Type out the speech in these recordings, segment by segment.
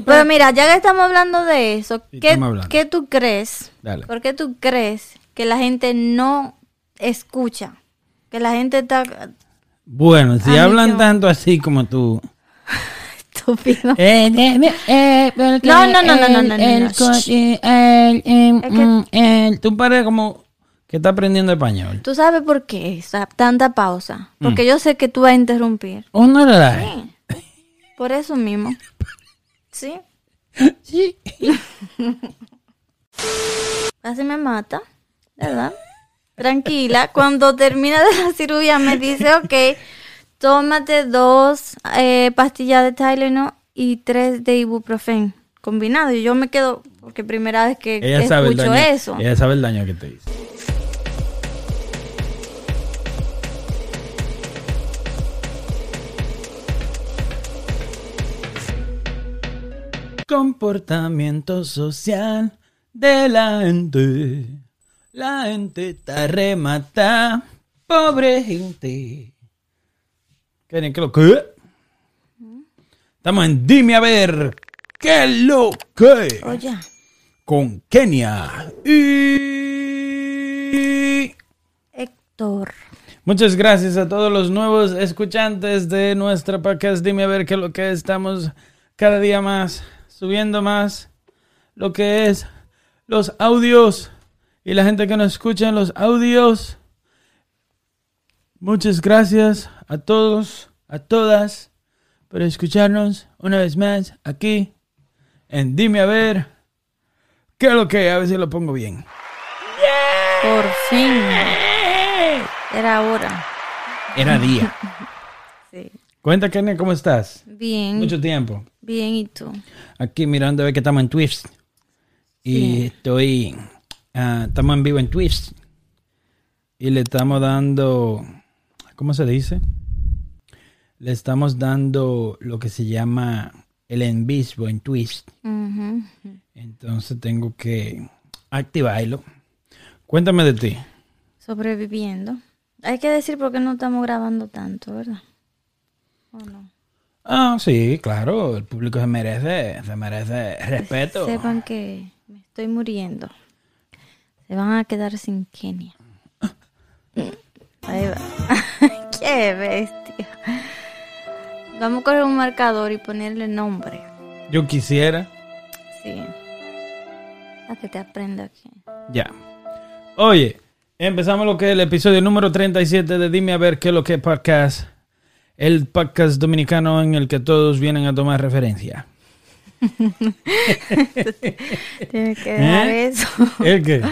Pero mira, ya que estamos hablando de eso, Sí, ¿qué, hablando. qué tú crees? Dale. ¿Por qué tú crees que la gente no escucha? Que la gente está Bueno, si hablan tanto así como tú. estúpido. Eh, eh, eh, porque No, no, no, no, no, no, no, el no. eh, el, em, Es que- mm, Tú pareces como que está aprendiendo español. ¿Tú sabes por qué esa tanta pausa? Mm. Porque yo sé que tú vas a interrumpir. ¿O no la da? Por eso mismo. ¿Sí? Sí. Casi me mata, ¿verdad? Tranquila. Cuando termina de la cirugía me dice, ok, tómate dos eh, pastillas de Tylenol y tres de ibuprofen combinado. Y yo me quedo, porque primera vez que Ella sabe, escucho daño, eso. ella sabe el daño que te hizo. Comportamiento social de la gente. La gente está remata. Pobre gente. ¿Qué, qué lo que? Estamos en Dime a ver. ¿Qué lo que? Oye, con Kenia. Y Héctor. muchas gracias a todos los nuevos escuchantes de nuestra podcast. Dime a ver qué es lo que estamos cada día más subiendo más lo que es los audios y la gente que nos escucha en los audios. Muchas gracias a todos, a todas por escucharnos una vez más aquí en Dime a ver qué es lo que a ver si lo pongo bien. Por fin. Era hora. Era día. Sí. Cuenta, Kenia, ¿cómo estás? Bien. Mucho tiempo. Bien, ¿y tú? Aquí mirando a ver que estamos en Twitch. Y Sí. estoy. ah, estamos en vivo en Twitch. Y le estamos dando. ¿Cómo se dice? Le estamos dando lo que se llama el en vivo en Twitch. Ujú. Entonces tengo que activarlo. Cuéntame de ti. Sobreviviendo. Hay que decir por qué no estamos grabando tanto, ¿verdad? ¿O no? Ah, sí, claro. El público se merece, se merece respeto. Sepan que me estoy muriendo. Se van a quedar sin Kenia. Ahí va. Qué bestia. Vamos a coger un marcador y ponerle nombre. Yo quisiera. Sí. A que te aprenda aquí. Ya. Oye, empezamos lo que es el episodio número 37 de Dime a ver qué es lo que es podcast. El podcast dominicano en el que todos vienen a tomar referencia. Tienes que dejar ¿Eh? eso. ¿El qué?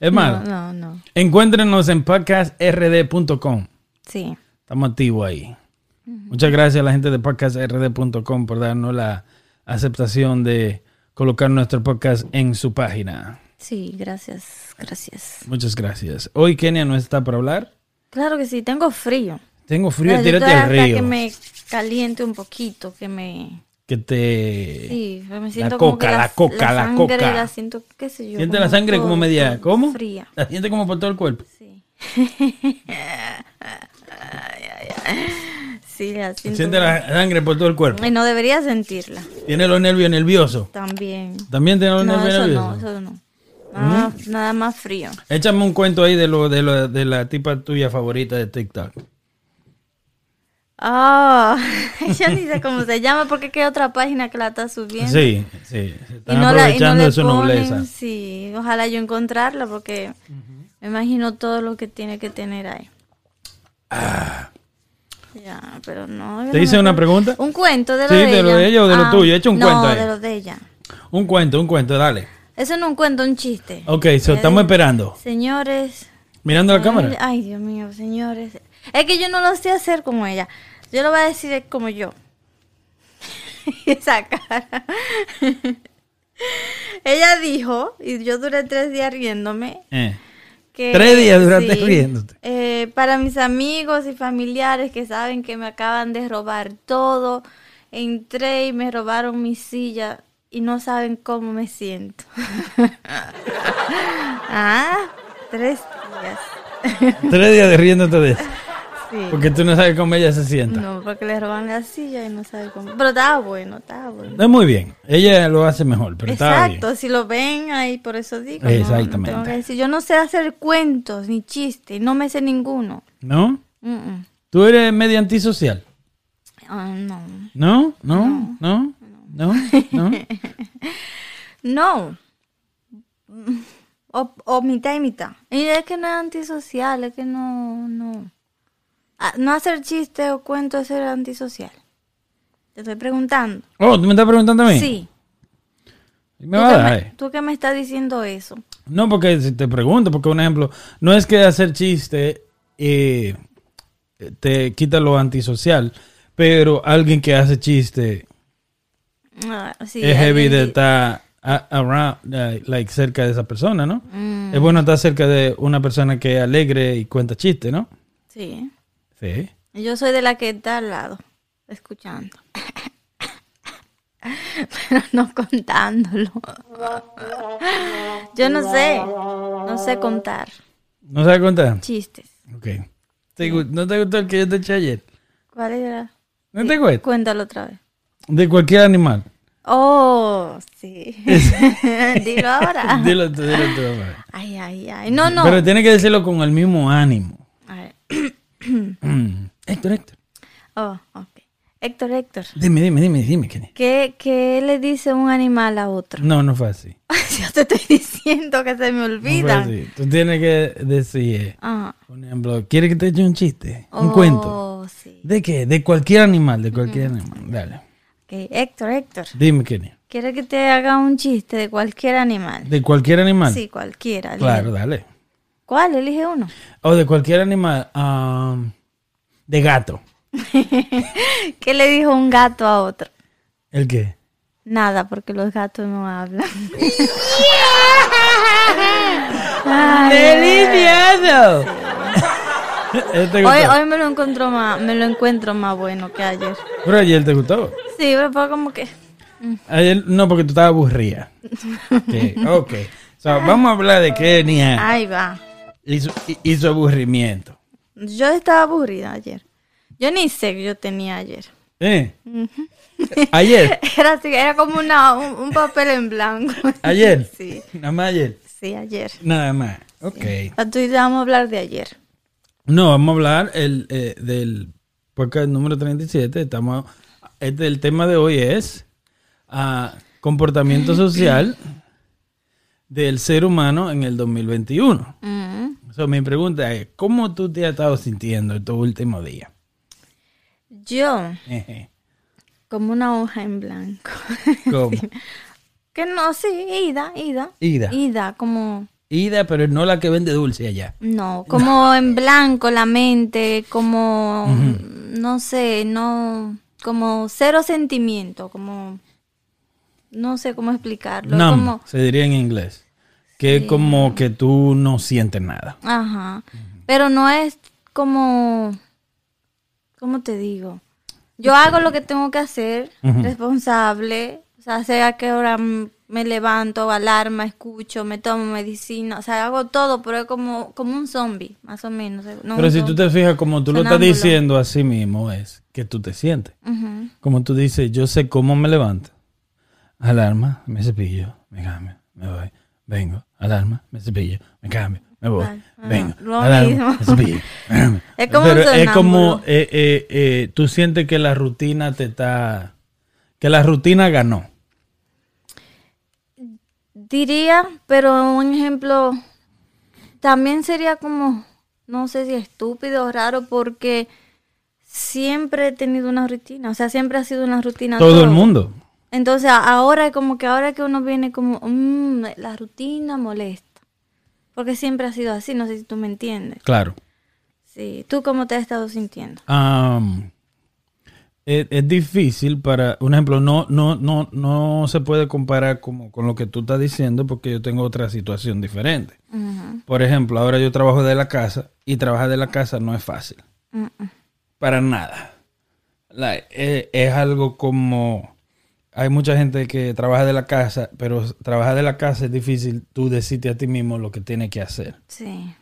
Es malo. No, no, no. Encuéntrenos en podcastrd.com. Sí. Estamos activos ahí. Muchas gracias a la gente de podcastrd.com por darnos la aceptación de colocar nuestro podcast en su página. Sí, gracias. Gracias. Muchas gracias. Hoy Kenia no está para hablar. Claro que sí, tengo frío. Tengo frío, yo tírate al río. que me caliente un poquito, que me... que te Sí, me siento la como coca, que la coca, la sangre coca. La siento, qué sé yo. Siente la sangre como media, ¿cómo? Fría. La siente como por todo el cuerpo. Sí. sí, la siento. Siente la sangre por todo el cuerpo. Y no debería sentirla. Tiene los nervios nerviosos. También. También tiene los No, nervios eso nerviosos. no, eso no. Nada, nada más frío. Échame un cuento ahí de lo de, lo, de la tipa tuya favorita de TikTok. Ah, yo ni sé cómo se llama porque hay otra página que la está subiendo. Sí, sí. Se Y están no, la, y no aprovechando le de su ponen, nobleza. sí, ojalá yo encontrarla porque me imagino todo lo que tiene que tener ahí. Ya, pero no. ¿Te no hice me una pregunta? Un cuento de lo Sí, de ella. de lo de ella o de lo tuyo. Echa un no, cuento ahí. de lo de ella. Un cuento, un cuento, dale. Eso no es un cuento, un chiste. Ok, so, estamos esperando. Señores. Mirando la ay, cámara. Ay, Dios mío, señores. Es que yo no lo sé hacer como ella. Yo lo voy a decir como yo. Esa cara. ella dijo, y yo duré tres días riéndome, Eh. que... Tres días duraste riéndote. eh, para mis amigos y familiares que saben que me acaban de robar todo, entré y me robaron mi silla y no saben cómo me siento. ah, tres días. Tres días de riéndote de eso. Sí. Porque tú no sabes cómo ella se sienta. No, porque le roban la silla y no sabe cómo. Pero estaba bueno, estaba bueno. Es muy bien. Ella lo hace mejor, pero está bien. Exacto, si lo ven ahí, por eso digo. Exactamente. no tengo que decir. Yo no sé hacer cuentos ni chistes, no me sé ninguno. ¿No? Mm, mm. ¿Tú eres medio antisocial? Ah, no. ¿No? ¿No? ¿No? ¿No? ¿No? No. O, o mitad y mitad. Y es que no es antisocial, es que no, no. No hacer chistes o cuentos es ser antisocial. Te estoy preguntando. Oh, ¿tú me estás preguntando a mí? Sí. Me ¿Tú va a dar, me, eh. tú que me estás diciendo eso. No, porque si te pregunto, porque un ejemplo, no es que hacer chiste eh, te quita lo antisocial, pero alguien que hace chiste Ah, sí, es heavy de estar around, like, cerca de esa persona, ¿no? Mm, Es bueno estar cerca de una persona que es alegre y cuenta chiste, ¿no? sí. Sí. Yo soy de la que está al lado, escuchando. Pero no contándolo. Yo no sé. No sé contar ¿No sabes contar? chistes. Ok. ¿Te gu- ¿No te gustó el que yo te eché ayer? ¿Cuál era? ¿No te cuento? Cuéntalo otra vez. De cualquier animal. Oh, sí. Dilo ahora. Dilo tú, dilo a ver. Ay, ay, ay. No, no. Pero tiene que decirlo con el mismo ánimo. A ver. Mm. Héctor, Héctor. Oh, ok. Héctor, Héctor. Dime, dime, dime, dime. Kenny. ¿Qué, ¿Qué le dice un animal a otro? No, no fue así. Yo te estoy diciendo que se me No fue olvida. así. Tú tienes que decir, Ajá. por ejemplo, ¿quieres que te eche un chiste? Un Oh, cuento. sí. ¿De qué? De cualquier animal, de cualquier animal. Dale. Ok, Héctor, Héctor. Dime, Kenny. ¿Quiere que te haga un chiste de cualquier animal? ¿De cualquier animal? Sí, cualquiera. Claro, dale. ¿Cuál? Elige uno. O de cualquier animal. um, de gato. ¿Qué le dijo un gato a otro? ¿El qué? Nada, porque los gatos no hablan. ¡Delicioso! Hoy, gustó. hoy me lo encuentro más, me lo encuentro más bueno que ayer. Pero ayer te gustó. Sí, pero fue como que Ayer no, porque tú estabas aburrida. Sí, ok. So, vamos a hablar de Kenia ahí va. Y su, y- y su aburrimiento. Yo estaba aburrida ayer. Yo ni sé que yo tenía ayer. ¿Eh? Ayer. Era así, era como una, un, un papel en blanco. Ayer. Sí, Nada más ayer. sí, ayer. Nada más. Ok. Entonces vamos a hablar de ayer. No, vamos a hablar el, eh, del podcast número 37. Estamos, este, el tema de hoy es ah, comportamiento social del ser humano en el 2021. Mm. So, mi pregunta es, ¿cómo tú te has estado sintiendo estos últimos días? Yo, como una hoja en blanco. ¿Cómo? que no, sí, ida, ida. Ida. Ida, como... Ida, pero no la que vende dulce allá. No, como en blanco la mente, como... No sé, no... Como cero sentimiento, como... No sé cómo explicarlo. Numb, Como, se diría en inglés. Que es como que tú no sientes nada. Ajá. Pero no es como, ¿cómo te digo? Yo hago lo que tengo que hacer, responsable, o sea, sé a qué hora me levanto, alarma, escucho, me tomo medicina, o sea, hago todo, pero es como, como un zombie, más o menos. no Pero si tú te fijas, como tú lo estás diciendo así mismo, es que tú te sientes. Como tú dices, yo sé cómo me levanto. Alarma, me cepillo, me cambio, me voy, vengo. Alarma, me cepillo, me cambio, me voy, ajá, vengo. lo Alarma, mismo. me cepillo. Es como Pero es como, eh, eh, eh, tú sientes que la rutina te está, que la rutina ganó. Diría, pero un ejemplo también sería como, no sé si estúpido o raro, porque siempre he tenido una rutina, o sea, siempre ha sido una rutina. Todo el mundo. Entonces ahora es como que ahora que uno viene como, mm, la rutina molesta, porque siempre ha sido así, no sé si tú me entiendes. Claro. Sí, ¿tú cómo te has estado sintiendo? Am, es, es difícil para, un ejemplo, no, no, no, no se puede comparar como con lo que tú estás diciendo porque yo tengo otra situación diferente. Por ejemplo, ahora yo trabajo de la casa y trabajar de la casa no es fácil. Para nada. Eh, es, algo como... Hay mucha gente que trabaja de la casa, pero trabajar de la casa es difícil tú decirte a ti mismo lo que tienes que hacer. Sí,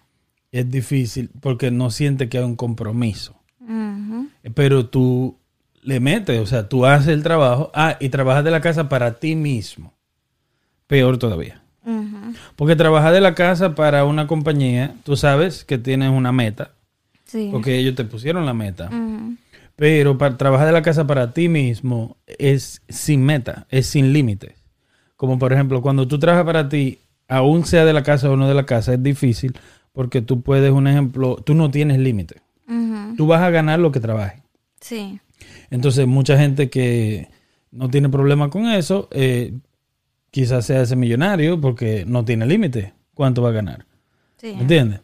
Es difícil porque no siente que hay un compromiso. Ujú. Pero tú le metes, o sea, tú haces el trabajo. Ah, y trabajas de la casa para ti mismo. Peor todavía. Ujú. Porque trabajar de la casa para una compañía, tú sabes que tienes una meta, Sí. porque ellos te pusieron la meta. Ujú. Pero para trabajar de la casa para ti mismo es sin meta, es sin límites. Como por ejemplo, cuando tú trabajas para ti, aún sea de la casa o no de la casa, es difícil porque tú puedes, un ejemplo, tú no tienes límite. Tú vas a ganar lo que trabajes. Sí. Entonces, mucha gente que no tiene problema con eso, eh, quizás sea ese millonario porque no tiene límite. ¿Cuánto va a ganar? Sí. ¿Me entiendes?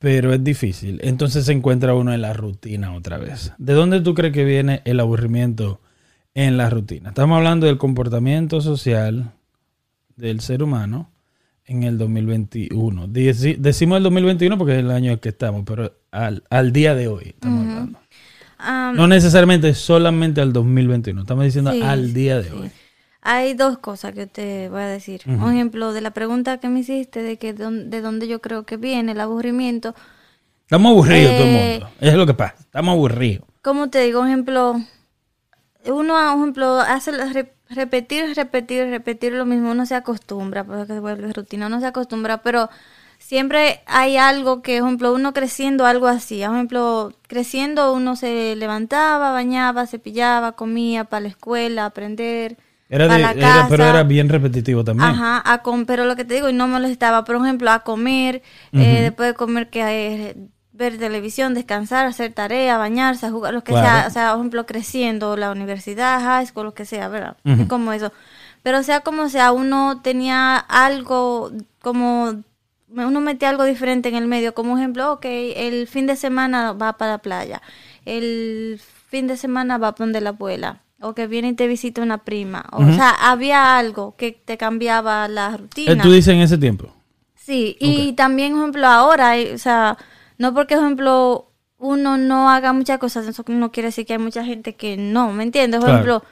Pero es difícil. Entonces se encuentra uno en la rutina otra vez. ¿De dónde tú crees que viene el aburrimiento en la rutina? Estamos hablando del comportamiento social del ser humano en el 2021. Deci- Decimos el 2021 porque es el año en que estamos, pero al, al día de hoy estamos hablando. No necesariamente solamente al 2021, estamos diciendo Sí, al día de sí. hoy. Hay dos cosas que te voy a decir. Un ejemplo de la pregunta que me hiciste de que de dónde yo creo que viene el aburrimiento. Estamos aburridos todo el Eh, mundo. Es lo que pasa. Estamos aburridos. ¿Cómo te digo? Un ejemplo, uno, un ejemplo, hace re- repetir, repetir, repetir lo mismo, uno se acostumbra, porque se vuelve rutina, uno se acostumbra, pero siempre hay algo que, por ejemplo, uno creciendo algo así, por ejemplo, creciendo uno se levantaba, bañaba, cepillaba, comía para la escuela, aprender, Era para de- la era- casa. pero era bien repetitivo también. Ajá, a com- pero lo que te digo, y no molestaba, por ejemplo, a comer, eh, después de comer, que eh, ver televisión, descansar, hacer tarea, bañarse, jugar, lo que Claro. sea, o sea, por ejemplo, creciendo, la universidad, high school, lo que sea, ¿verdad? Ujú. Es como eso. Pero sea como sea, uno tenía algo como uno metía algo diferente en el medio, como ejemplo, ok, el fin de semana va para la playa, el fin de semana va para donde la abuela, o que viene y te visita una prima, o, sea, había algo que te cambiaba la Eh, rutina. Tú dices en ese tiempo. Sí, y también, por ejemplo, ahora, hay- o sea, no porque, por ejemplo, uno no haga muchas cosas, eso no quiere decir que hay mucha gente que no, ¿me entiendes? Por Claro. ejemplo,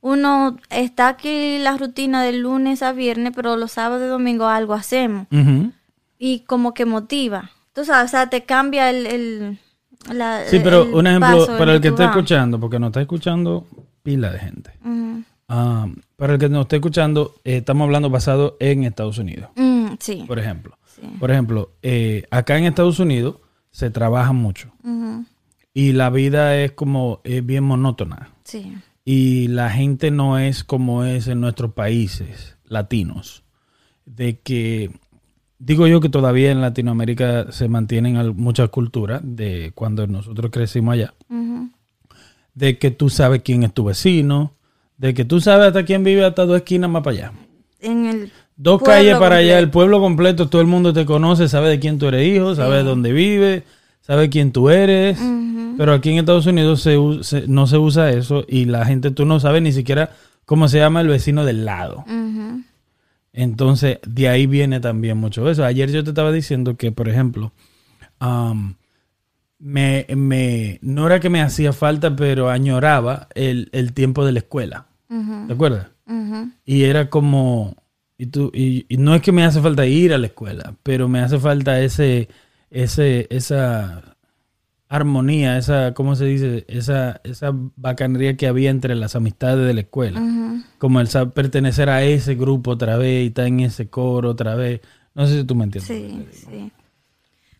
uno está aquí la rutina de lunes a viernes, pero los sábados y domingos algo hacemos y como que motiva. Tú sabes, o sea, te cambia el... el la- Sí, pero el un ejemplo paso para el que vas. escuchando, porque nos está escuchando pila de gente. Ah, para el que nos esté escuchando, eh, estamos hablando basado en Estados Unidos, Mm, sí. por ejemplo. Sí. Por ejemplo, eh, acá en Estados Unidos se trabaja mucho y la vida es como es bien monótona Sí. y la gente no es como es en nuestros países latinos, de que digo yo que todavía en Latinoamérica se mantienen muchas culturas de cuando nosotros crecimos allá. De que tú sabes quién es tu vecino, de que tú sabes hasta quién vive hasta dos esquinas más para allá. En el Dos calles para allá, el pueblo completo, todo el mundo te conoce, sabe de quién tú eres hijo, sabe dónde vive, sabe quién tú eres. Pero aquí en Estados Unidos se, no se usa eso y la gente, tú no sabes ni siquiera cómo se llama el vecino del lado. Entonces, de ahí viene también mucho eso. Ayer yo te estaba diciendo que, por ejemplo, am, me, me, no era que me hacía falta, pero añoraba el, el tiempo de la escuela. Ujú. ¿Te acuerdas? Y era como, y, tú, y, y no es que me hace falta ir a la escuela, pero me hace falta ese, ese, esa armonía, esa, ¿cómo se dice? Esa, esa bacanería que había entre las amistades de la escuela. Como el saber pertenecer a ese grupo otra vez y estar en ese coro otra vez. No sé si tú me entiendes. Sí, sí.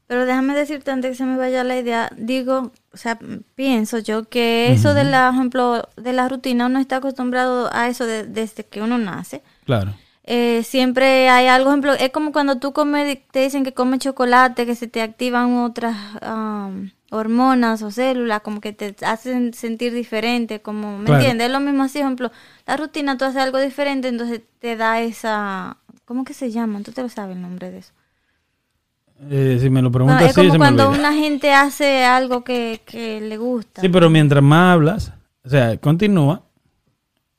Pero déjame decirte antes que se me vaya la idea, digo, o sea, pienso yo que eso de la, ejemplo, de la rutina, uno está acostumbrado a eso de- desde que uno nace. Claro. Eh, siempre hay algo, ejemplo, es como cuando tú comes, te dicen que comes chocolate, que se te activan otras am, hormonas o células, como que te hacen sentir diferente, como, ¿me Claro. entiendes? Es lo mismo así, ejemplo, la rutina, tú haces algo diferente, entonces te da esa, ¿cómo que se llama? Tú te lo sabes el nombre de eso. Eh, si me lo preguntas es así, como me cuando una gente hace algo que, que le gusta. Sí, pero mientras más hablas, o sea, continúa,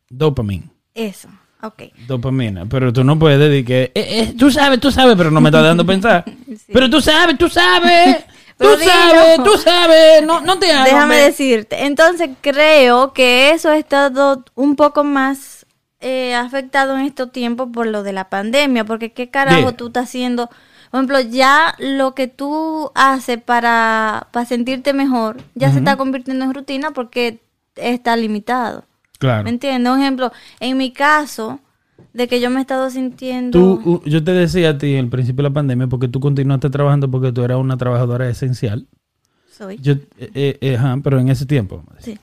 dopamina. Eso, ok. Dopamina, pero tú no puedes decir que eh, eh, tú sabes, tú sabes, pero no me estás dando a pensar. Pero tú sabes, tú sabes, tú Pero sabes, tú sabes, no, no te hagas. Déjame decirte. Entonces creo que eso ha estado un poco más eh, afectado en estos tiempos por lo de la pandemia, porque qué carajo Bien. tú estás haciendo. Por ejemplo, ya lo que tú haces para, para sentirte mejor, ya se está convirtiendo en rutina porque está limitado. Claro. ¿Me entiendes? Un ejemplo, en mi caso, de que yo me he estado sintiendo... Tú, yo te decía a ti al principio de la pandemia porque tú continuaste trabajando porque tú eras una trabajadora esencial. Soy. Yo, eh, eh, eh, ajá, pero en ese tiempo, Sí.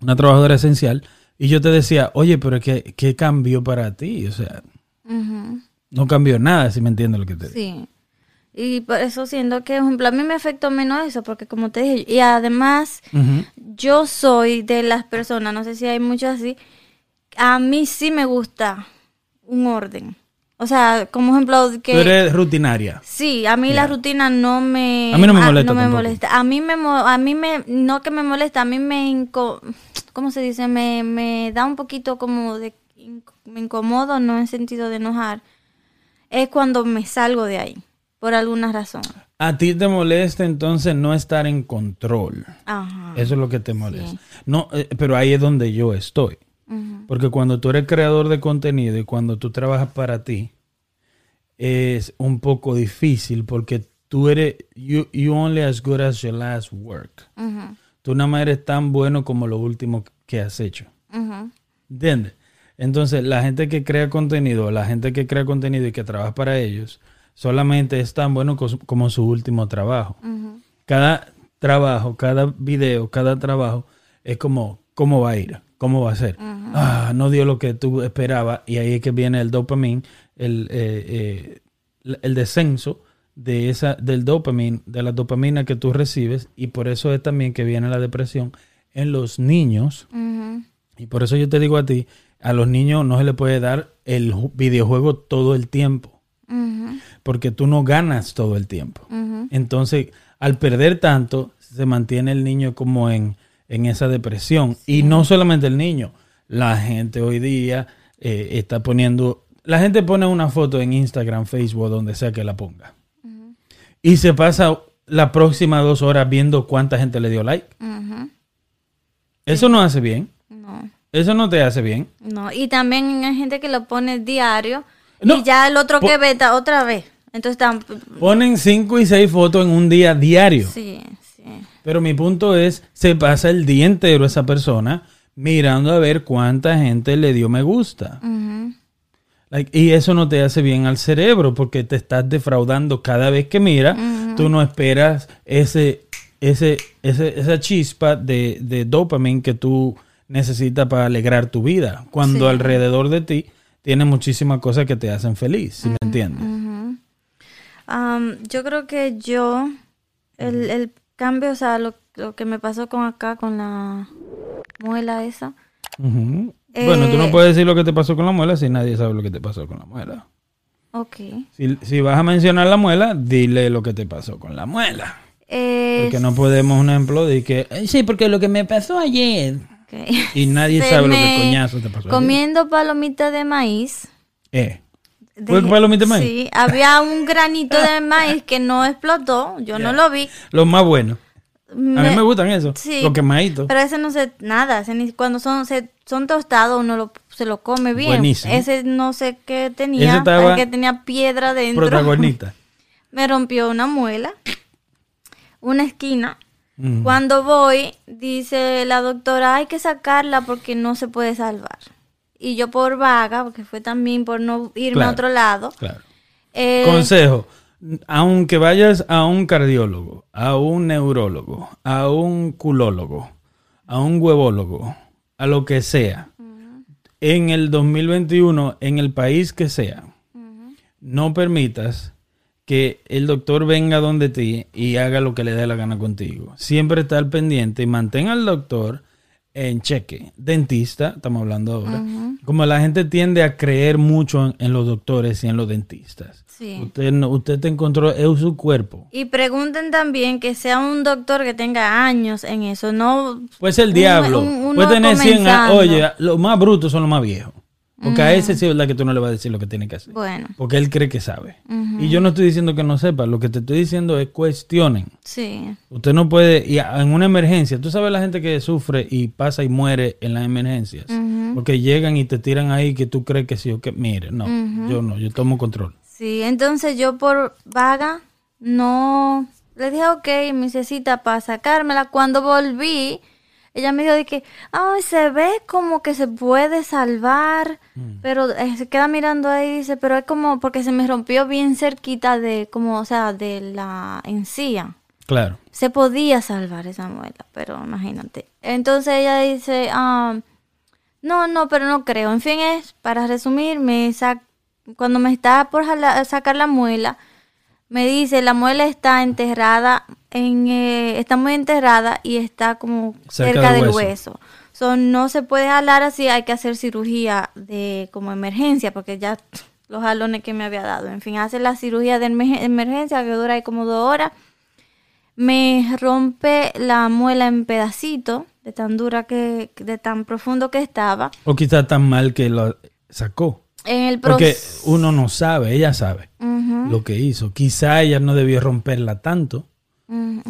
una trabajadora esencial. Y yo te decía, oye, pero ¿qué, qué cambió para ti? O sea, Ujú. No cambió nada, si me entiendes lo que te digo. Sí. Y por eso siento que, por ejemplo, a mí me afectó menos eso, porque como te dije, y además yo soy de las personas, no sé si hay muchos así, a mí sí me gusta un orden. O sea, como ejemplo que... Tú eres rutinaria. Sí, a mí la rutina no me... A mí no me ah, molesta me tampoco. molesta. A mí me, a mí me, no que me molesta, a mí me, inco- ¿cómo se dice? Me, me da un poquito como de, me incomodo, no en sentido de enojar. Es cuando me salgo de ahí, por alguna razón. A ti te molesta entonces no estar en control. Ajá. Eso es lo que te molesta. No, eh, pero ahí es donde yo estoy. Porque cuando tú eres creador de contenido y cuando tú trabajas para ti, es un poco difícil porque tú eres, you, you only as good as your last work. Tú nada más eres tan bueno como lo último que has hecho. ¿Entiendes? Entonces, la gente que crea contenido, la gente que crea contenido y que trabaja para ellos, solamente es tan bueno como su último trabajo. Cada trabajo, cada video, cada trabajo es como, ¿cómo va a ir? ¿Cómo va a ser? Ah, no dio lo que tú esperabas y ahí es que viene el dopamine, el, eh, eh, el descenso de esa, del dopamine, de la dopamina que tú recibes y por eso es también que viene la depresión en los niños y por eso yo te digo a ti, a los niños no se le puede dar el ju- videojuego todo el tiempo, porque tú no ganas todo el tiempo. Entonces, al perder tanto, se mantiene el niño como en, en esa depresión. Y no solamente el niño, la gente hoy día eh, está poniendo, la gente pone una foto en Instagram, Facebook, donde sea que la ponga. Y se pasa las próximas dos horas viendo cuánta gente le dio like. Eso no hace bien. Eso no te hace bien. No, y también hay gente que lo pone diario No, y ya el otro que está otra vez. Entonces están... Ponen cinco y seis fotos en un día diario. Sí, sí. Pero mi punto es, se pasa el día entero esa persona mirando a ver cuánta gente le dio me gusta. Like, y eso no te hace bien al cerebro porque te estás defraudando cada vez que mira. Tú no esperas ese, ese, ese- esa chispa de, de dopamine que tú necesitas para alegrar tu vida. Cuando Sí. alrededor de ti tiene muchísimas cosas que te hacen feliz, ¿sí me entiendes? Am, yo creo que yo, el, el cambio, o sea, lo, lo que me pasó con acá, con la muela esa. Bueno, tú no Eh, puedes decir lo que te pasó con la muela si nadie sabe lo que te pasó con la muela. ok. Si, si vas a mencionar la muela, dile lo que te pasó con la muela. Eh, Porque no podemos, un ejemplo, de que, "Ay, sí, porque lo que me pasó ayer. Y nadie Se sabe lo que coñazo te pasó. Comiendo palomitas de maíz. Eh. ¿Fue palomita de maíz? Sí, había un granito de maíz que no explotó, yo no lo vi. Lo más bueno. A mí Me- gustan eso. Sí. Los quemaditos. Pero ese no sé nada, ese cuando son se, son tostados uno lo, se lo come bien. Buenísimo. Ese no sé qué tenía, Ese estaba parece que tenía piedra dentro. Protagonista. Me rompió una muela, una esquina. Mm. Cuando voy, dice la doctora, hay que sacarla porque no se puede salvar. Y yo por vaga, porque fue también por no irme Claro. a otro lado. Claro. eh, Consejo. Aunque vayas a un cardiólogo, a un neurólogo, a un culólogo, a un huevólogo, a lo que sea, en el 2021, en el país que sea, no permitas que el doctor venga donde ti y haga lo que le dé la gana contigo. Siempre está al pendiente y mantenga al doctor en cheque. Dentista, estamos hablando ahora. Como la gente tiende a creer mucho en, en los doctores y en los dentistas. sí. Usted, no- usted te encontró es su cuerpo. Y pregunten también que sea un doctor que tenga años en eso, no Puede ser el Un- diablo. un- uno Puede tener 100 años. Oye, los más brutos son los más viejos. Porque a ese sí es verdad que tú no le vas a decir lo que tiene que hacer. bueno. Porque él cree que sabe. Y yo no estoy diciendo que no sepa. Lo que te estoy diciendo es cuestionen. Sí, Usted no puede, y en una emergencia, tú sabes la gente que sufre y pasa y muere en las emergencias. Porque llegan y te tiran ahí que tú crees que sí o que, mire, no, yo no, yo tomo control. Sí, entonces yo por vaga no le dije ok, mi cecita para sacármela. Cuando volví, ella me dijo de que, ay, se ve como que se puede salvar, pero eh, se queda mirando ahí y dice, pero es como porque se me rompió bien cerquita de, como, o sea, de la encía. Claro. Se podía salvar esa muela, pero imagínate. Entonces ella dice, ah, no, no, pero no creo. En fin, es, para resumir, me sac cuando me está por sacar la muela, me dice, la muela está enterrada, en, eh, está muy enterrada y está como Cerca cerca, del hueso. hueso. So, no se puede jalar así, hay que hacer cirugía de como emergencia, porque ya los jalones que me había dado. En fin, hace la cirugía de emerge- emergencia que dura ahí como dos horas. Me rompe la muela en pedacitos, de tan dura que, de tan profundo que estaba. O quizá tan mal que lo sacó. En el Porque uno no sabe, ella sabe lo que hizo. Quizá ella no debió romperla tanto.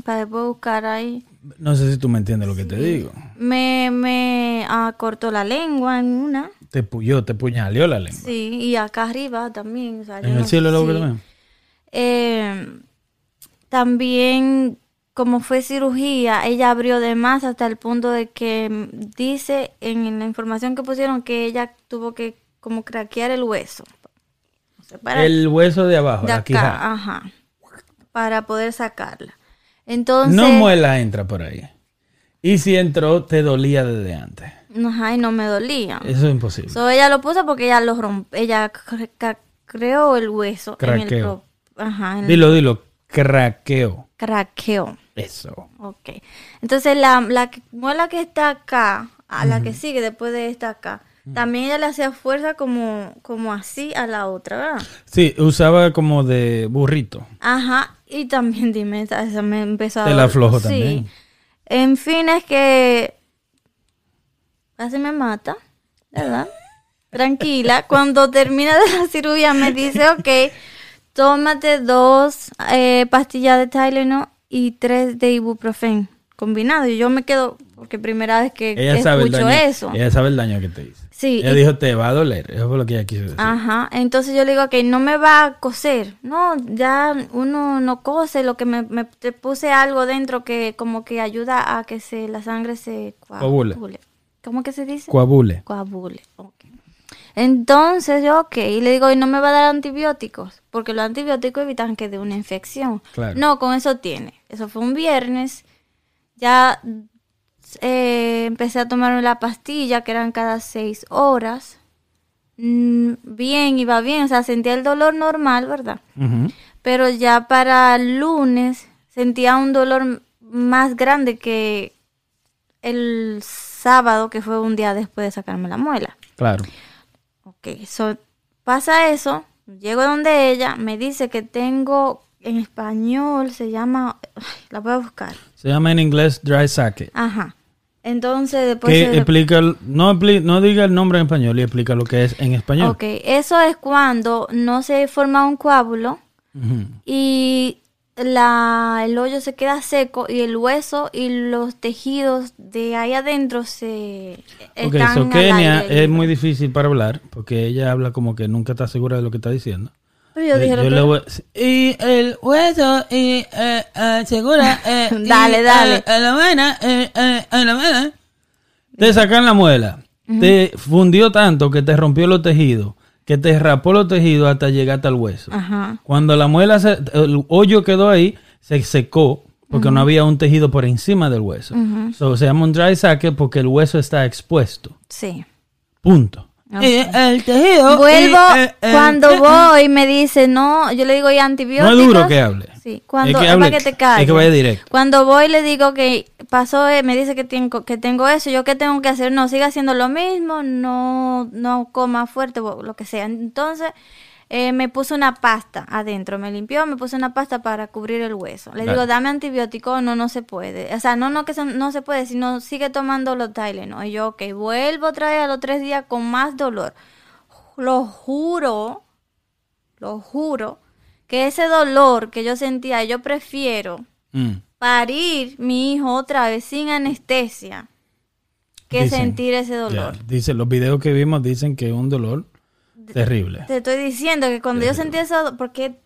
para después buscar ahí. No sé si tú me entiendes lo que te digo. Me, me ah, cortó la lengua en una. Te puyó, te puñaleó la lengua. Sí, y acá arriba también. o sea, En el no- cielo sí. también. Eh, también, como fue cirugía, ella abrió de más hasta el punto de que mm, dice en la información que pusieron que ella tuvo que como craquear el hueso. O sea, para- El hueso de abajo, de la acá, quijada. ajá, para poder sacarla. Entonces, No muela entra por ahí. Y si entró, te dolía desde antes. ajá, y no me dolía. Eso es imposible. So, ella lo puso porque ella lo rompe, ella creó el hueso en el Craqueo. ajá, en Dilo, dilo. Craqueo. craqueo. Eso. Ok. Entonces la, muela que está acá, a la que sigue después de esta acá, también ella le hacía fuerza como, como así a la otra, ¿verdad? Sí, usaba como de burrito. Ajá. Y también dime, esa, me empezó a Te la aflojo Sí. también. En fin, es que casi me mata, ¿verdad? Tranquila. Cuando termina de la cirugía me dice, ok, tómate dos eh, pastillas de Tylenol y tres de ibuprofen combinado. Y yo me quedo, porque primera vez que Ella sabe el escucho daño. eso. Ella sabe el daño que te hizo. Sí, Ella y- dijo, te va a doler. Eso fue lo que ella quiso decir. Ajá, entonces yo le digo, ok, no me va a coser. No, ya uno no cose, lo que me, me- te puse algo dentro que como que ayuda a que se la sangre se Coagule. coagule. ¿Cómo que se dice? Coabule. coagule. ok. Entonces yo, ok, y le digo, y no me va a dar antibióticos, porque los antibióticos evitan que dé una infección. Claro. No, con eso tiene. Eso fue un viernes. Ya eh, empecé a tomarme la pastilla, que eran cada seis horas. Mm, bien, iba bien, o sea, sentía el dolor normal, ¿verdad? Pero ya para el lunes sentía un dolor más grande que el sábado, que fue un día después de sacarme la muela. Claro. Ok, so, pasa eso, llego donde ella, me dice que tengo en español, se llama, ay, la voy a buscar. Se llama en inglés dry socket. Ajá. Entonces después... que se- explica, no, no diga el nombre en español y explica lo que es en español. Ok, eso es cuando no se forma un coágulo Ujú. y la, el hoyo se queda seco y el hueso y los tejidos de ahí adentro se Ok, están so Kenia es muy difícil para hablar porque ella habla como que nunca está segura de lo que está diciendo. Yo le voy- y el hueso y eh, eh, segura eh, y, Dale, dale. eh, eh, la eh, eh, eh, la te sacan la muela. Te fundió tanto que te rompió los tejidos que te rapó los tejidos hasta llegar hasta el hueso. Ajá. cuando la muela se, el hoyo quedó ahí se secó porque no había un tejido por encima del hueso. So, se llama un dry socket porque el hueso está expuesto. Sí. punto Y el tejido Vuelvo y, eh, eh, cuando eh, voy me dice no, yo le digo y antibióticos. No es duro que hable. Sí, cuando Es que es hable- para que te calles. es que vaya directo. Cuando voy le digo que pasó, eh, me dice que tengo que tengo eso, yo qué tengo que hacer? No, siga haciendo lo mismo, no no coma fuerte lo que sea. Entonces eh, me puso una pasta adentro, me limpió, me puso una pasta para cubrir el hueso. Le digo, dame antibiótico, no, no se puede. O sea, no, no que se- no se puede, sino sigue tomando los Tylenol. Y yo, ok, vuelvo otra vez a los tres días con más dolor. Lo juro, lo juro, que ese dolor que yo sentía, yo prefiero Mm. parir mi hijo otra vez sin anestesia que Dicen, sentir ese dolor. Ya, dice, los videos que vimos dicen que es un dolor Terrible. Te estoy diciendo que cuando yo sentí eso, porque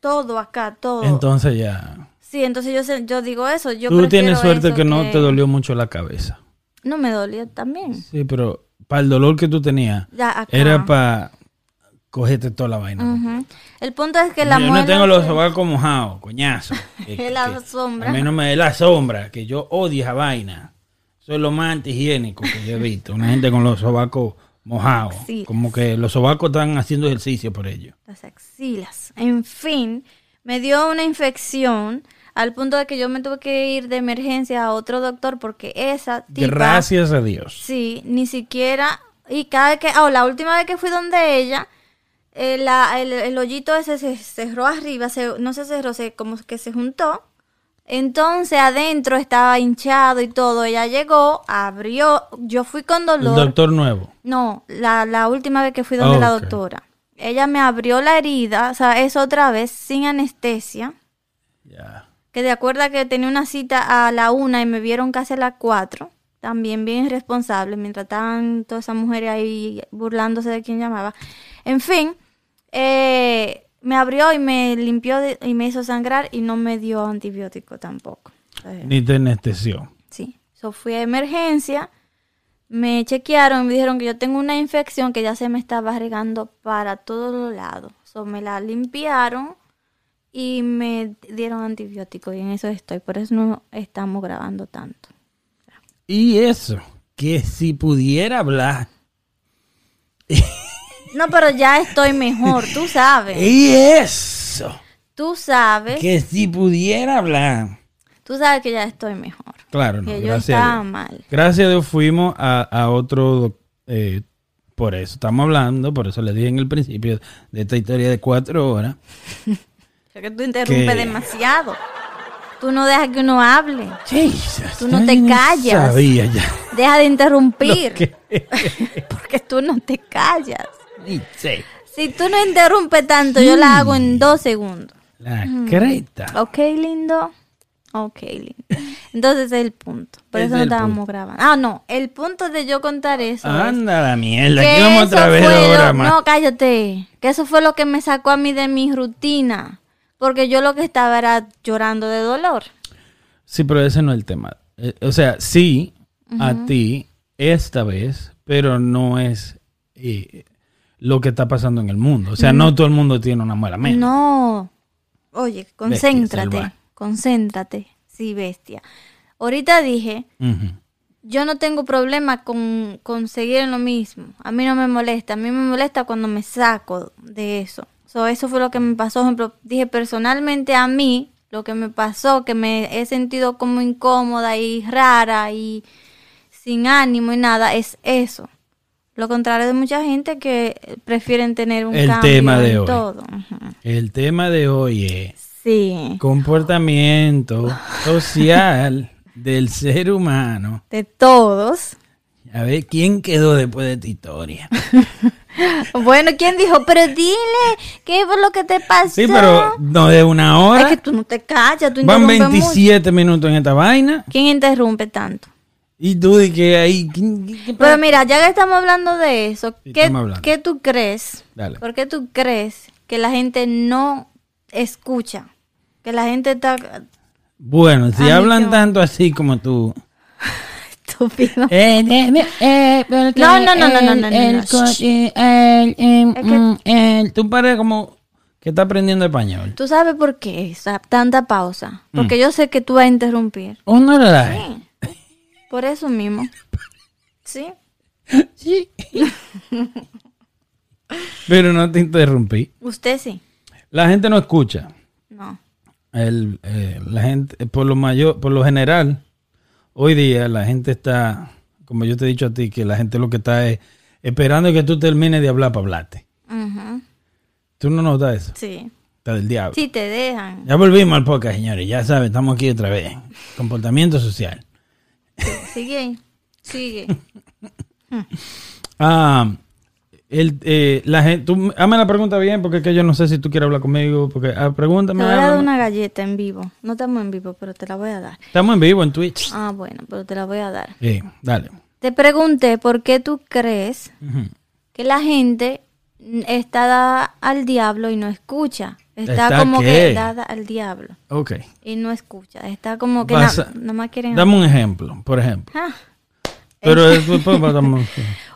todo acá, todo. Entonces ya. sí, entonces yo, se- yo digo eso. Yo Tú tienes suerte que no te dolió mucho la cabeza. No me dolió también. Sí, pero para el dolor que tú tenías, Ya era para cogerte toda la vaina. El punto es que la yo no tengo los sobacos mojados, coñazo. Que- Es la que- sombra. A mí no me dé la sombra, que yo odio esa vaina. Eso es lo más antihigiénico que yo he visto. Una gente con los sobacos mojados. Sí. Como que los sobacos están haciendo ejercicio por ello. las axilas. En fin, me dio una infección al punto de que yo me tuve que ir de emergencia a otro doctor porque esa tipa, Gracias a Dios. sí, ni siquiera y cada vez que, oh, la última vez que fui donde ella, eh, la- el, el hoyito ese se cerró arriba, se, no se cerró, se como que se juntó. Entonces adentro estaba hinchado y todo. Ella llegó, abrió. Yo fui con El dolor. doctor nuevo. No, la, la última vez que fui donde la doctora. Ella me abrió la herida, o sea, es otra vez, sin anestesia. Ya. Que de acuerdo a que tenía una cita a la una y me vieron casi a las cuatro. También bien irresponsable, mientras estaban todas esas mujeres ahí burlándose de quien llamaba. En fin, eh, me abrió y me limpió de- y me hizo sangrar y no me dio antibiótico tampoco. Eh, Ni te anestesió. Sí, so fui a emergencia, me chequearon y me dijeron que yo tengo una infección que ya se me estaba regando para todos los lados. So me la limpiaron y me dieron antibióticos y en eso estoy, por eso no estamos grabando tanto. Y eso, que si pudiera hablar. No, pero ya estoy mejor, tú sabes. Y eso, Tú sabes, que si pudiera hablar. tú sabes que ya estoy mejor. Claro, no, Que yo gracias a estaba Dios. mal. Gracias a Dios fuimos a, a otro, eh, por eso estamos hablando, por eso le dije en el principio de esta historia de cuatro horas. Es que tú interrumpes Que- demasiado. Tú no dejas que uno hable. Jesus, Tú no te callas. Sabía ya. Deja de interrumpir. Que- Porque tú no te callas. Si tú no interrumpes tanto, yo la hago en dos segundos. La creta. ¿Ok, lindo? Ok, lindo. Entonces es el punto. Por eso es no estábamos punto. grabando. Ah, no. El punto de yo contar eso es Anda la mierda, aquí vamos otra vez lo- más. No, cállate. Que eso fue lo que me sacó a mí de mi rutina. Porque yo lo que estaba era llorando de dolor. Sí, pero ese no es el tema. Eh, o sea, sí, a ti esta vez, pero no es eh, lo que está pasando en el mundo. O sea, no todo el mundo tiene una muela menos. No. Oye, concéntrate. concéntrate. Sí, bestia. Ahorita dije, yo no tengo problema con, con seguir en lo mismo. A mí no me molesta. A mí me molesta cuando me saco de eso. So, eso fue lo que me pasó. Por ejemplo, dije personalmente a mí, lo que me pasó, que me he sentido como incómoda y rara y sin ánimo y nada, es eso. Lo contrario de mucha gente que prefieren tener un El cambio tema de en hoy. todo. El tema de hoy es Sí, comportamiento social del ser humano. de todos. A ver, ¿quién quedó después de esta historia? Bueno, ¿quién dijo? Pero dile, ¿qué fue lo que te pasó? Sí, pero no de una hora. Es que tú no te callas, tú Van interrumpes mucho. 27 minutos en esta vaina. ¿Quién interrumpe tanto? Y tú de que ahí... ¿quién- qué- qué Pero mira, ya que estamos hablando de eso, Sí, ¿qué, qué tú crees? Dale. ¿Por qué tú crees que la gente no escucha? Que la gente está Bueno, si A mí hablan tanto así como tú... estúpido. Eh, eh, porque No, no, no, no, no, no, no, no. eh, eh, que- mm, Tú pareces como que está aprendiendo español. ¿Tú sabes por qué esa tanta pausa? Mm. Porque yo sé que tú vas a interrumpir. Uno le da. Sí. Por eso mismo. ¿Sí? Sí. Pero no te interrumpí. Usted sí. La gente no escucha. No. El, eh, la gente, eh, por lo mayor, por lo general, hoy día la gente está, como yo te he dicho a ti, que la gente lo que está es esperando que tú termines de hablar para hablarte. Ujú. ¿Tú no notas eso? Sí. Está del diablo. Sí, te dejan. Ya volvimos al podcast, señores. Ya saben, estamos aquí otra vez. Comportamiento social. Sigue ahí. Sigue. Ah, el, eh, la gente, tú, hazme la pregunta bien, porque es que yo no sé si tú quieres hablar conmigo, porque ah, Te pregúntame. voy a dar háblame. una galleta en vivo. No estamos en vivo, pero te la voy a dar. Estamos en vivo en Twitch. Ah, bueno, pero te la voy a dar. Sí, dale. Te pregunté por qué tú crees que la gente está dada al diablo y no escucha. Está, ¿Está como qué? que dada al diablo Ok. y no escucha. Está como que Vas na- nada más quieren... Dame un ejemplo, por ejemplo. Ah, Pero es- pues,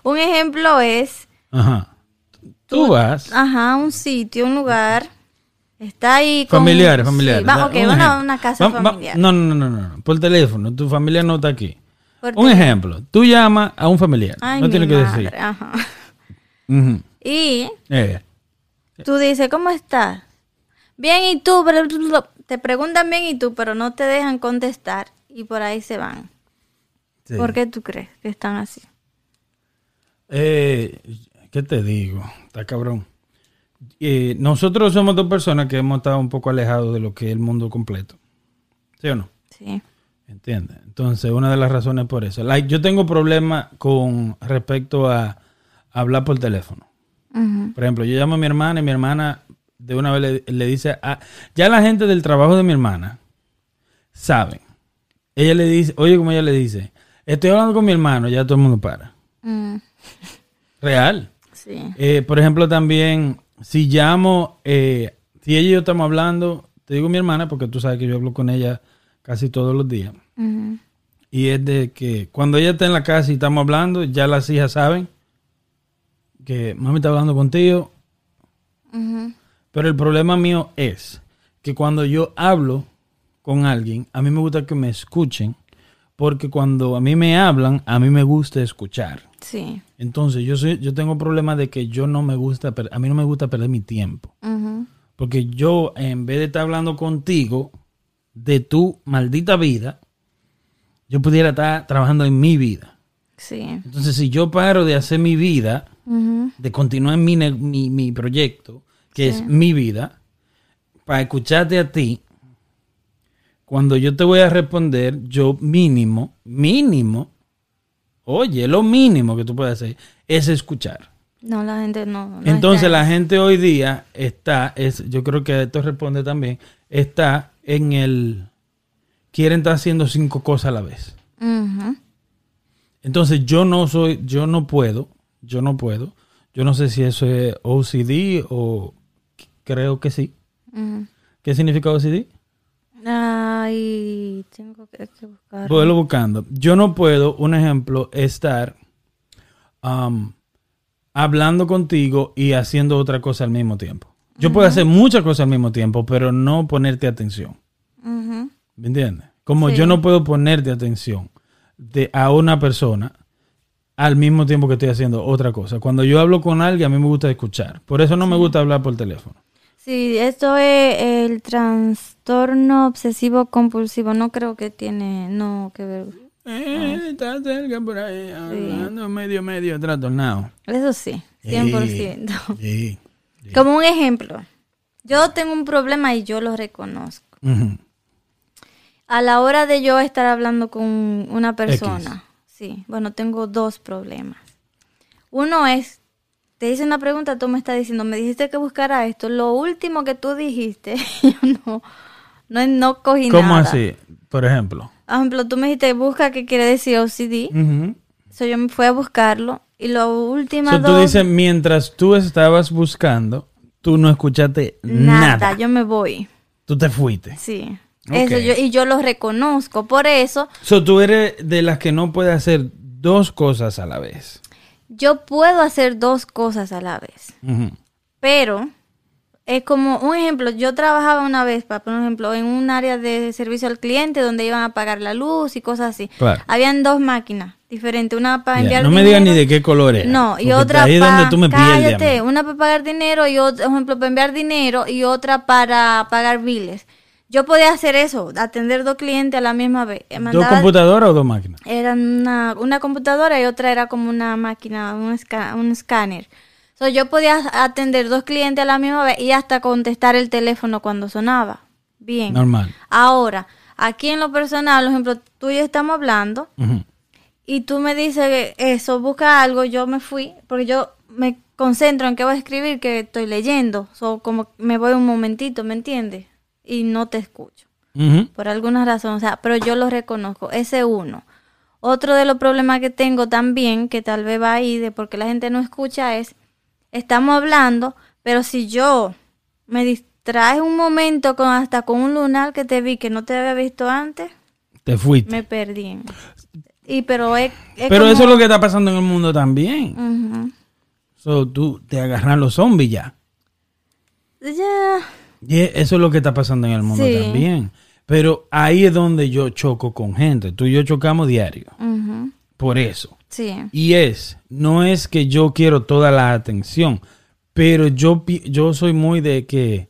Un ejemplo es, Ajá. Tú vas. ajá, un sitio, un lugar, está ahí con... Familiares, sí, familiares. va- ok, un una, una casa Va- va- familiar. no, no, no, no, no. Por teléfono. Tu familia no está aquí. Un ejemplo. Tú llamas a un familiar. Ay, no mi tienes que decir. Ajá. Y Eh, tú dices, ¿cómo estás? Bien, ¿y tú? Pero te preguntan bien, ¿y tú? Pero no te dejan contestar y por ahí se van. sí. ¿Por qué tú crees que están así? Eh, ¿Qué te digo? Está cabrón. Eh, nosotros somos dos personas que hemos estado un poco alejados de lo que es el mundo completo. ¿Sí o no? Sí. ¿Entiendes? Entonces, una de las razones por eso. Like, yo tengo problemas con respecto a hablar por teléfono. Por ejemplo, yo llamo a mi hermana y mi hermana de una vez le, le dice a... Ya la gente del trabajo de mi hermana sabe. Ella le dice, oye, como ella le dice, estoy hablando con mi hermano, ya todo el mundo para. Mm, Real. sí. Eh, por ejemplo, también, si llamo, eh, si ella y yo estamos hablando, te digo mi hermana, porque tú sabes que yo hablo con ella casi todos los días. Y es de que cuando ella está en la casa y estamos hablando, ya las hijas saben que mami está hablando contigo. Pero el problema mío es que cuando yo hablo con alguien, a mí me gusta que me escuchen, porque cuando a mí me hablan, a mí me gusta escuchar. Sí. Entonces, yo soy, yo tengo problemas de que yo no me gusta, a mí no me gusta perder mi tiempo. Porque yo, en vez de estar hablando contigo de tu maldita vida, yo pudiera estar trabajando en mi vida. Sí. Entonces, si yo paro de hacer mi vida, de continuar en mi, mi, mi proyecto, que es mi vida, para escucharte a ti, cuando yo te voy a responder, yo mínimo, mínimo, oye, lo mínimo que tú puedes hacer es escuchar. No, la gente no. no Entonces está- la gente hoy día está, es, yo creo que esto responde también, está en el, quieren estar haciendo cinco cosas a la vez. Entonces yo no soy, yo no puedo, yo no puedo, yo no sé si eso es OCD o creo que sí. Ujú. ¿Qué significa OCD? Ay, tengo que, que buscar. Voy buscando. Yo no puedo, un ejemplo, estar um, hablando contigo y haciendo otra cosa al mismo tiempo. Yo puedo hacer muchas cosas al mismo tiempo, pero no ponerte atención. ¿Me entiendes? Como Sí. yo no puedo ponerte atención de, a una persona al mismo tiempo que estoy haciendo otra cosa. Cuando yo hablo con alguien, a mí me gusta escuchar. Por eso no me gusta hablar por teléfono. Sí, esto es el trastorno obsesivo compulsivo. No creo que tiene no que ver. Eh, está cerca por ahí, hablando medio, medio, trastornado. Eso sí, 100%. Sí. Como un ejemplo, yo tengo un problema y yo lo reconozco. A la hora de yo estar hablando con una persona, sí, bueno, tengo dos problemas. Uno es, te hice una pregunta, tú me estás diciendo, me dijiste que buscara esto. Lo último que tú dijiste, yo no, no, no cogí ¿Cómo nada. así? Por ejemplo. Por ejemplo, tú me dijiste, busca qué quiere decir OCD. Ujú. So, yo me fui a buscarlo y lo último So, tú dices, mientras tú estabas buscando, tú no escuchaste nada, nada. yo me voy. Tú te fuiste. Sí. Eso yo, y yo lo reconozco. Por eso, So, tú eres de las que no puede hacer dos cosas a la vez. Yo puedo hacer dos cosas a la vez. Pero es como un ejemplo, yo trabajaba una vez, pa- por ejemplo, en un área de servicio al cliente donde iban a pagar la luz y cosas así. Claro. Habían dos máquinas diferentes, una para enviar no me digas ni de qué color es. No, y otra Ahí para donde tú me cállate, una para pagar dinero y otra, por ejemplo, para enviar dinero y otra para pagar biles. Yo podía hacer eso, atender dos clientes a la misma vez. Eh, ¿Dos mandaba- computadoras o dos máquinas? eran una, una computadora y otra era como una máquina, un, esca- un escáner. So, yo podía atender dos clientes a la misma vez y hasta contestar el teléfono cuando sonaba. Bien. Normal. Ahora, aquí en lo personal, por ejemplo, tú y yo estamos hablando y tú me dices eso, busca algo, yo me fui, porque yo me concentro en qué voy a escribir, que estoy leyendo. So, como me voy un momentito, ¿me entiendes? Y no te escucho por alguna razón, o sea, pero yo lo reconozco, ese uno. Otro de los problemas que tengo también, que tal vez va ahí de porque la gente no escucha, es estamos hablando, pero si yo me distraes un momento con hasta con un lunar que te vi que no te había visto antes, Te fuiste. me perdí. Y pero es, es Pero eso es lo que está pasando en el mundo también. So, tú te agarran los zombies ya. Ya. Y e- eso es lo que está pasando en el mundo Sí. también. Pero ahí es donde yo choco con gente. Tú y yo chocamos diario. Por eso. Sí. Y es, no es que yo quiero toda la atención, pero yo, yo soy muy de que,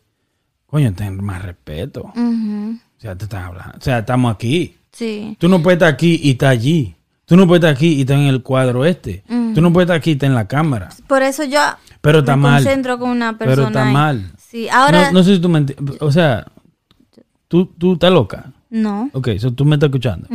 coño, ten más respeto. Ujú. O sea, te estás hablando. O sea, estamos aquí. Sí. Tú no puedes estar aquí y estar allí. Tú no puedes estar aquí y estar en el cuadro este. Tú no puedes estar aquí y estar en la cámara. Por eso yo Pero está me mal. concentro con una persona. Pero está ahí. mal. Sí, ahora No, no sé si tú me enti- O sea, tú, tú estás loca. no. Ok, so tú me estás escuchando.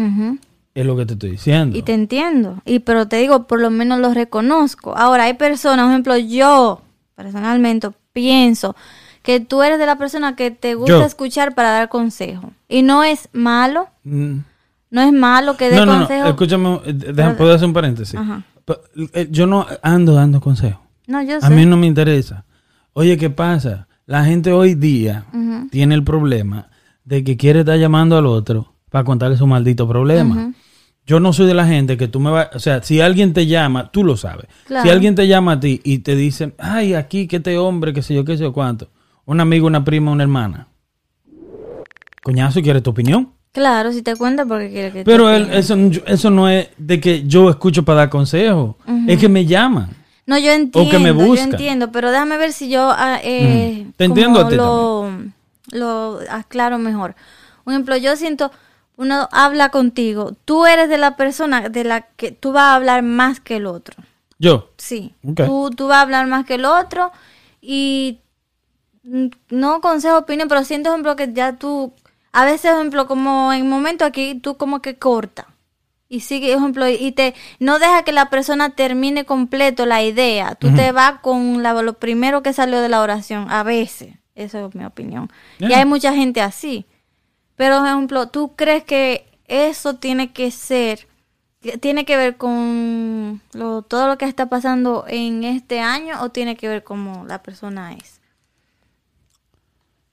Es lo que te estoy diciendo. Y te entiendo. Y pero te digo, por lo menos lo reconozco. Ahora hay personas, por ejemplo, yo personalmente pienso que tú eres de la persona que te gusta Yo. escuchar para dar consejo. Y no es malo, Mm. no es malo que dé No, no, no. consejo. Escúchame, eh, deja- ¿puedo hacer un paréntesis? Ajá. Eh, Yo no ando dando consejos. No, yo sé. A mí no me interesa. Oye, ¿qué pasa? La gente hoy día tiene el problema de que quiere estar llamando al otro para contarle su maldito problema. Yo no soy de la gente que tú me vas... O sea, si alguien te llama, tú lo sabes. Claro. Si alguien te llama a ti y te dice, ay, aquí, que este hombre, que sé yo, qué sé yo cuánto. Un amigo, una prima, una hermana. Coñazo, ¿quieres tu opinión? Claro, si te cuenta porque quiere que te Pero él- opine. eso, eso no es de que yo escucho para dar consejos. Es que me llaman. No, yo entiendo, que me yo entiendo, pero déjame ver si yo ah, eh, Mm. Te entiendo lo, lo aclaro mejor. Por ejemplo, yo siento, uno habla contigo, tú eres de la persona de la que tú vas a hablar más que el otro. Yo. Sí, Ok. tú, tú vas a hablar más que el otro y no consejo, opinión, pero siento, ejemplo, que ya tú, a veces, por ejemplo, como en momento aquí, tú como que corta. Y sigue, ejemplo, y te no deja que la persona termine completo la idea. Tú te vas con la- lo primero que salió de la oración, a veces. Eso es mi opinión. Y hay mucha gente así. Pero, por ejemplo, ¿tú crees que eso tiene que ser, tiene que ver con lo, todo lo que está pasando en este año o tiene que ver cómo la persona es?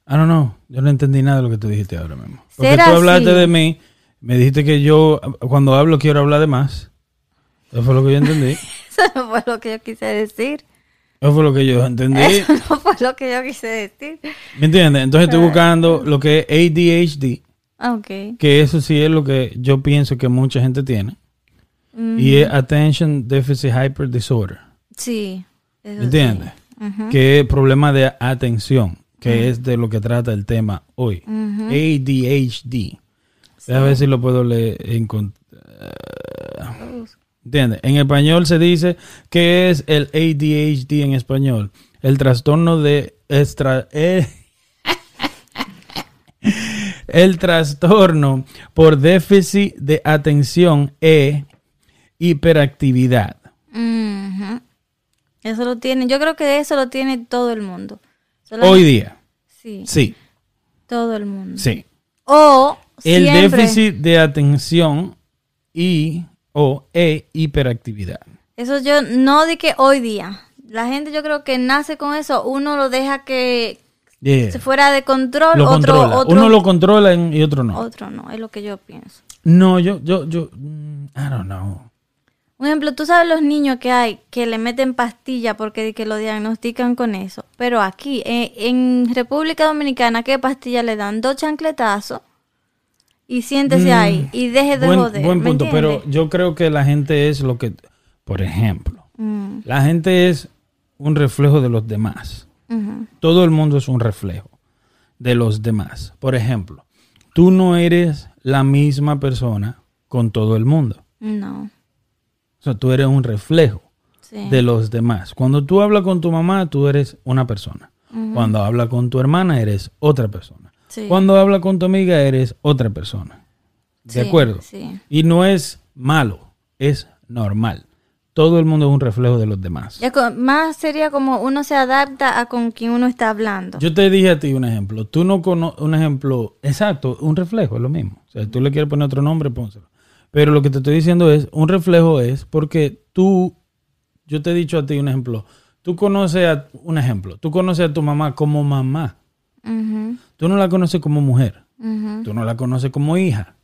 I don't know. Yo no entendí nada de lo que tú dijiste ahora mismo. Porque ¿Será tú hablaste así? de mí, me dijiste que yo cuando hablo quiero hablar de más. Eso fue lo que yo entendí. Eso no fue lo que yo quise decir. Eso fue lo que yo entendí. Eso no fue lo que yo quise decir. ¿Me entiendes? Entonces estoy buscando lo que es ADHD, Ok. que eso sí es lo que yo pienso que mucha gente tiene. Y es Attention Deficit Hyper Disorder. Sí. ¿Me entiendes? sí. Que es problema de atención, que es de lo que trata el tema hoy. ADHD. A ver si lo puedo leer ¿Entiendes? En español se dice que es el ADHD en español. El trastorno de extra... eh, el trastorno por déficit de atención e hiperactividad. Eso lo tiene, yo creo que eso lo tiene todo el mundo. Hoy día. Sí, Sí, todo el mundo. sí. O El siempre- déficit de atención y o e hiperactividad. Eso yo no di que hoy día. La gente yo creo que nace con eso, uno lo deja que Yeah. se fuera de control, Lo otro, controla. otro, Uno lo controla en- y otro no. otro no, es lo que yo pienso. No, yo, yo, yo, mm, I don't know. Un ejemplo, tú sabes los niños que hay que le meten pastilla porque que lo diagnostican con eso. Pero aquí, eh, en República Dominicana, ¿qué pastilla le dan? Dos chancletazos y siéntese ahí y deje de Mm, Buen, joder. buen ¿me punto, pero yo creo que la gente es lo que, por ejemplo, Mm, la gente es un reflejo de los demás. Todo el mundo es un reflejo de los demás. Por ejemplo, tú no eres la misma persona con todo el mundo. No, O sea, tú eres un reflejo sí. de los demás. Cuando tú hablas con tu mamá, tú eres una persona. Cuando hablas con tu hermana, eres otra persona. Sí. Cuando hablas con tu amiga, eres otra persona. ¿De Sí, acuerdo? Sí. Y no es malo, es normal. Todo el mundo es un reflejo de los demás. Más sería como uno se adapta a con quien uno está hablando. Yo te dije a ti un ejemplo. Tú no conoces un ejemplo exacto, un reflejo es lo mismo. O sea, tú le quieres poner otro nombre, pónselo. Pero lo que te estoy diciendo es, un reflejo es porque tú, yo te he dicho a ti un ejemplo, tú conoces a, un ejemplo, tú conoces a tu mamá como mamá. Tú no la conoces como mujer. Tú no la conoces como hija.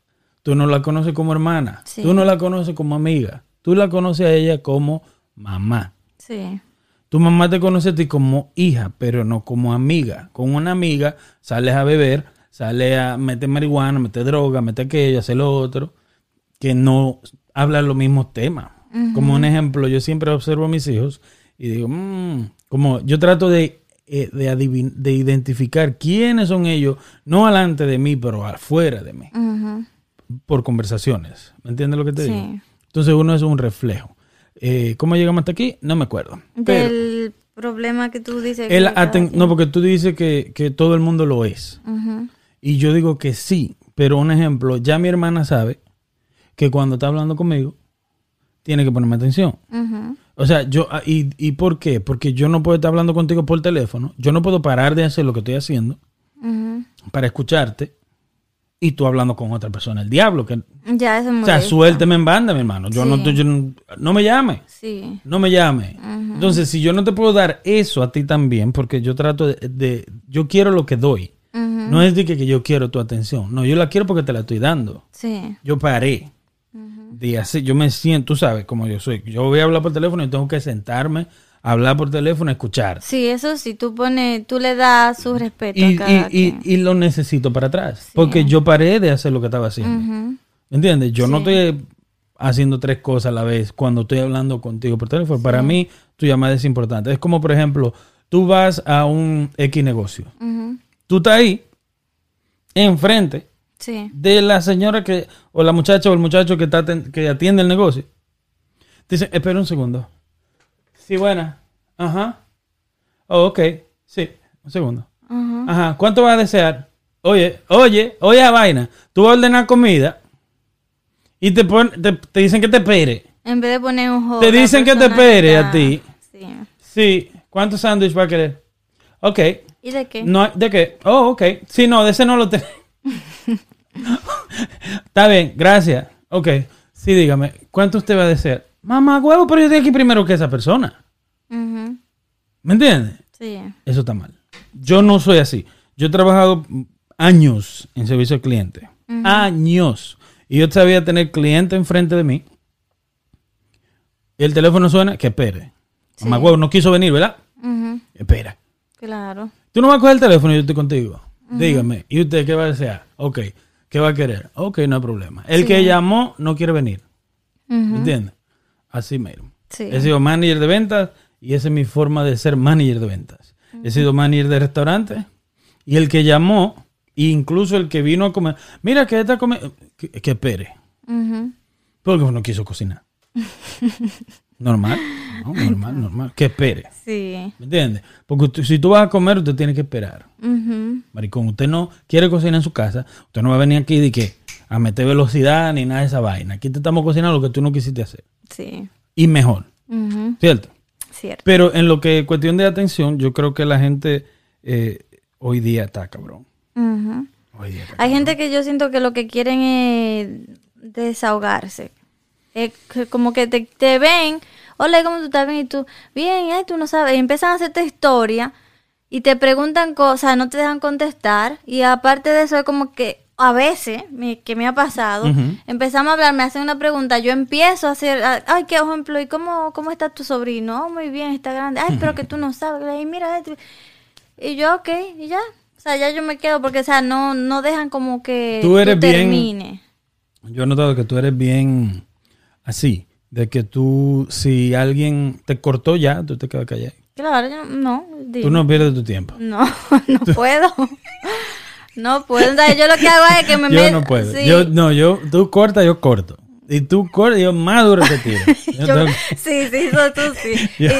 Tú no la conoces como hermana. Sí. Tú no la conoces como amiga. Tú la conoces a ella como mamá. Sí. Tu mamá te conoce a ti como hija, pero no como amiga. Con una amiga sales a beber, sales a meter marihuana, meter droga, meter aquello, hacer lo otro, que no hablan los mismos temas. Como un ejemplo, yo siempre observo a mis hijos y digo, "Mm", como yo trato de, eh, de, adivin- de identificar quiénes son ellos, no alante de mí, pero afuera de mí, por conversaciones. ¿Me entiendes lo que te Sí. digo? Entonces uno es un reflejo. Eh, ¿Cómo llegamos hasta aquí? No me acuerdo. Pero- Del problema que tú dices. el que aten- no, porque tú dices que, que todo el mundo lo es. Y yo digo que sí. Pero un ejemplo, ya mi hermana sabe que cuando está hablando conmigo, tiene que ponerme atención. ujú, O sea, yo, ah, y, ¿y por qué? Porque yo no puedo estar hablando contigo por teléfono. Yo no puedo parar de hacer lo que estoy haciendo para escucharte y tú hablando con otra persona. El diablo, que, Ya, eso es o sea, suélteme en banda, mi hermano. Yo, no, Sí. yo no, no me llame. Sí. No me llame. Entonces, si yo no te puedo dar eso a ti también, porque yo trato de, de- yo quiero lo que doy. No es de que, que yo quiero tu atención. No, yo la quiero porque te la estoy dando. Sí. Yo paré. De hacer, yo me siento, tú sabes cómo yo soy. Yo voy a hablar por teléfono y tengo que sentarme, hablar por teléfono, escuchar. Sí, eso sí, tú pones, tú le das su respeto Y, a cada y- y- lo necesito para atrás. Porque yo paré de hacer lo que estaba haciendo. ¿Entiendes? Yo no estoy haciendo tres cosas a la vez cuando estoy hablando contigo por teléfono. Para mí, tu llamada es importante. Es como, por ejemplo, tú vas a un X negocio. Tú estás ahí, enfrente Sí. de la señora que, o la muchacha o el muchacho que, está que atiende el negocio. Dice, espera un segundo. Sí, buena. Ajá. Oh, ok. Sí, un segundo. Ajá. ¿Cuánto vas a desear? Oye, oye, oye a vaina. Tú vas a ordenar comida y te, pon- te, te dicen que te espere. En vez de poner un juego. Te dicen que te espere a ti. Sí. Sí. ¿Cuántos sándwiches va a querer? Ok. ¿Y de qué? No, ¿De qué? Oh, ok. Sí, no, de ese no lo tengo. Está bien, gracias. Ok. Sí, dígame, ¿cuánto usted va a desear? Mamá, huevo, pero yo estoy aquí primero que esa persona. ¿Me entiendes? Sí. Eso está mal. Yo no soy así. Yo he trabajado años en servicio al cliente. Años. Y yo sabía tener cliente enfrente de mí. Y el teléfono suena, que espere. Mamá, huevo, no quiso venir, ¿verdad? Espera. Claro. Tú no vas a coger el teléfono y yo estoy contigo. Dígame. ¿Y usted qué va a desear? Ok. ¿Qué va a querer? Ok, no hay problema. El que llamó no quiere venir. ¿Me entiendes? Así mero. Sí. He sido manager de ventas y esa es mi forma de ser manager de ventas. He sido manager de restaurante y el que llamó, incluso el que vino a comer, mira que esta come, que, que espere, porque no quiso cocinar. normal, ¿no? normal, normal, que espere. Sí. ¿Me entiendes? Porque tú- si tú vas a comer, usted tiene que esperar. Ujú, Maricón, usted no quiere cocinar en su casa, usted no va a venir aquí de que a meter velocidad ni nada de esa vaina. Aquí te estamos cocinando lo que tú no quisiste hacer. Sí. Y mejor, ¿cierto? Cierto. Pero en lo que cuestión de atención, yo creo que la gente eh, hoy día está cabrón. Hoy día está Hay gente que yo siento que lo que quieren es desahogarse. Que como que te, te ven, hola, ¿cómo tú estás? Bien, y tú, bien, ay, tú no sabes. Y empiezan a hacerte historia y te preguntan cosas, no te dejan contestar. Y aparte de eso, es como que a veces, me- que me ha pasado, Ujú. empezamos a hablar, me hacen una pregunta, yo empiezo a hacer, ah, ay, qué ejemplo, ¿y cómo, cómo está tu sobrino? Oh, muy bien, está grande. Ay, pero que tú no sabes. Y mira, esto. Y yo, ok, y ya. O sea, ya yo me quedo porque, o sea, no, no dejan como que Tú eres bien- termine. Yo he notado que tú eres bien así, de que tú, si alguien te cortó ya, tú te quedas callado. Claro, yo no. dime. Tú no pierdes tu tiempo. No, no puedo. No puedo. O sea, yo lo que hago es que me Yo no puedo. sí. Yo, no, yo, tú cortas, yo corto. Y tú cortas, yo más duro te tiro. Yo Yo- tengo- sí, sí, eso tú sí. Yo-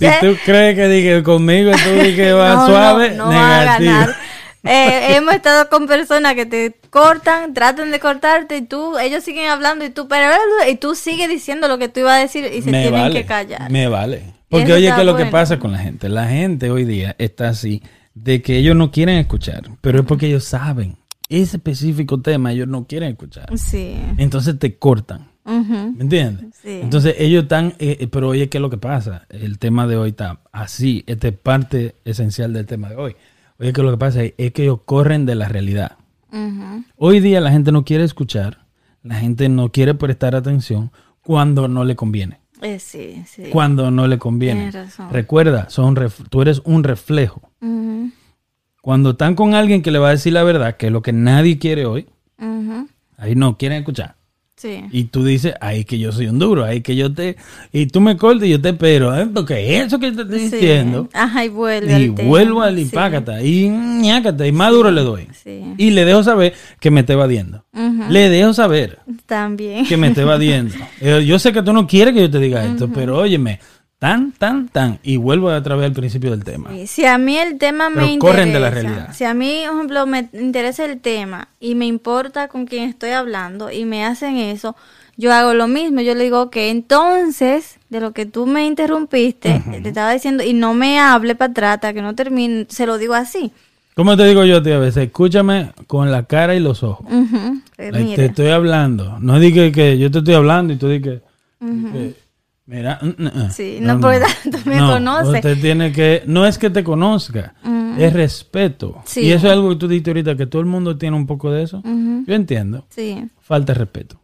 Y- si tú crees que dije conmigo tú que va no, suave, no, no va a ganar. Eh, hemos estado con personas que te cortan, tratan de cortarte y tú, ellos siguen hablando y tú, pero y tú sigues diciendo lo que tú ibas a decir y se me tienen vale, que callar. Me vale. Porque oye, ¿qué es lo que pasa con la gente? La gente hoy día está así de que ellos no quieren escuchar, pero es porque ellos saben ese específico tema, ellos no quieren escuchar. Sí. Entonces te cortan. ¿Me entiendes? Sí. Entonces ellos están, eh, eh, pero oye, ¿qué es lo que pasa? El tema de hoy está así, esta es parte esencial del tema de hoy. Oye, ¿qué es lo que pasa? Es que ellos corren de la realidad. Hoy día la gente no quiere escuchar, la gente no quiere prestar atención cuando no le conviene. Eh, sí, sí. Cuando no le conviene. Razón. Recuerda, son tú eres un reflejo. Cuando están con alguien que le va a decir la verdad, que es lo que nadie quiere hoy, ahí no quieren escuchar. Sí. Y tú dices, ahí que yo soy un duro, ahí que yo te... Y tú me cortas y yo te espero, ¿eh? Porque eso que te estoy Sí. diciendo... Ajá, y vuelve. Y al vuelvo al Sí. impácata y ñácata y más duro le doy. Y le dejo saber que me esté evadiendo. Le dejo saber También. que me esté evadiendo. Eh, yo sé que tú no quieres que yo te diga esto, pero óyeme, tan, tan, tan. Y vuelvo otra vez al principio del tema. Si a mí el tema me interesa, corren de la realidad. si a mí, por ejemplo, me interesa el tema y me importa con quién estoy hablando y me hacen eso, yo hago lo mismo. Yo le digo que entonces, de lo que tú me interrumpiste, te estaba diciendo, y no me hable para atrás hasta que no termine, se lo digo así. ¿Cómo te digo yo a ti a veces? Escúchame con la cara y los ojos. Like, mira. te estoy hablando. No digas que yo te estoy hablando y tú dices que... Mira, mm, mm, mm. Sí, no, porque tú me conoces. Usted tiene que, no es que te conozca, es respeto. Sí. Y eso es algo que tú dijiste ahorita, que todo el mundo tiene un poco de eso. Yo entiendo. Sí. Falta de respeto.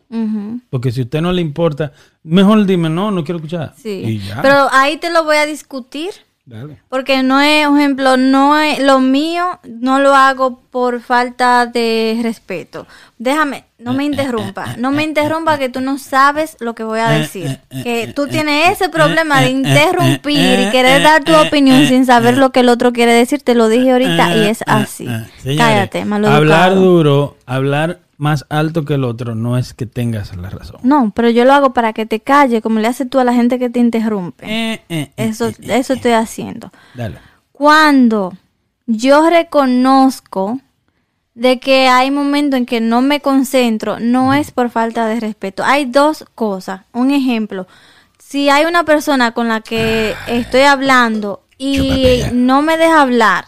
Porque si a usted no le importa, mejor dime, no, no quiero escuchar. Sí. Y ya. Pero ahí te lo voy a discutir. Dale. Porque no es, por ejemplo, no es lo mío, no lo hago por falta de respeto. Déjame, no me interrumpa, no me interrumpa que tú no sabes lo que voy a decir. Que tú tienes ese problema de interrumpir y querer dar tu opinión sin saber lo que el otro quiere decir. Te lo dije ahorita y es así. Señores, Cállate, malo Hablar duro, hablar más alto que el otro, no es que tengas la razón. No, pero yo lo hago para que te calle, como le haces tú a la gente que te interrumpe. Eh, eh, eh, Eso, eh, eso estoy haciendo. Dale. cuando yo reconozco de que hay momentos en que no me concentro, no es por falta de respeto. Hay dos cosas. Un ejemplo, si hay una persona con la que estoy hablando y no me deja hablar,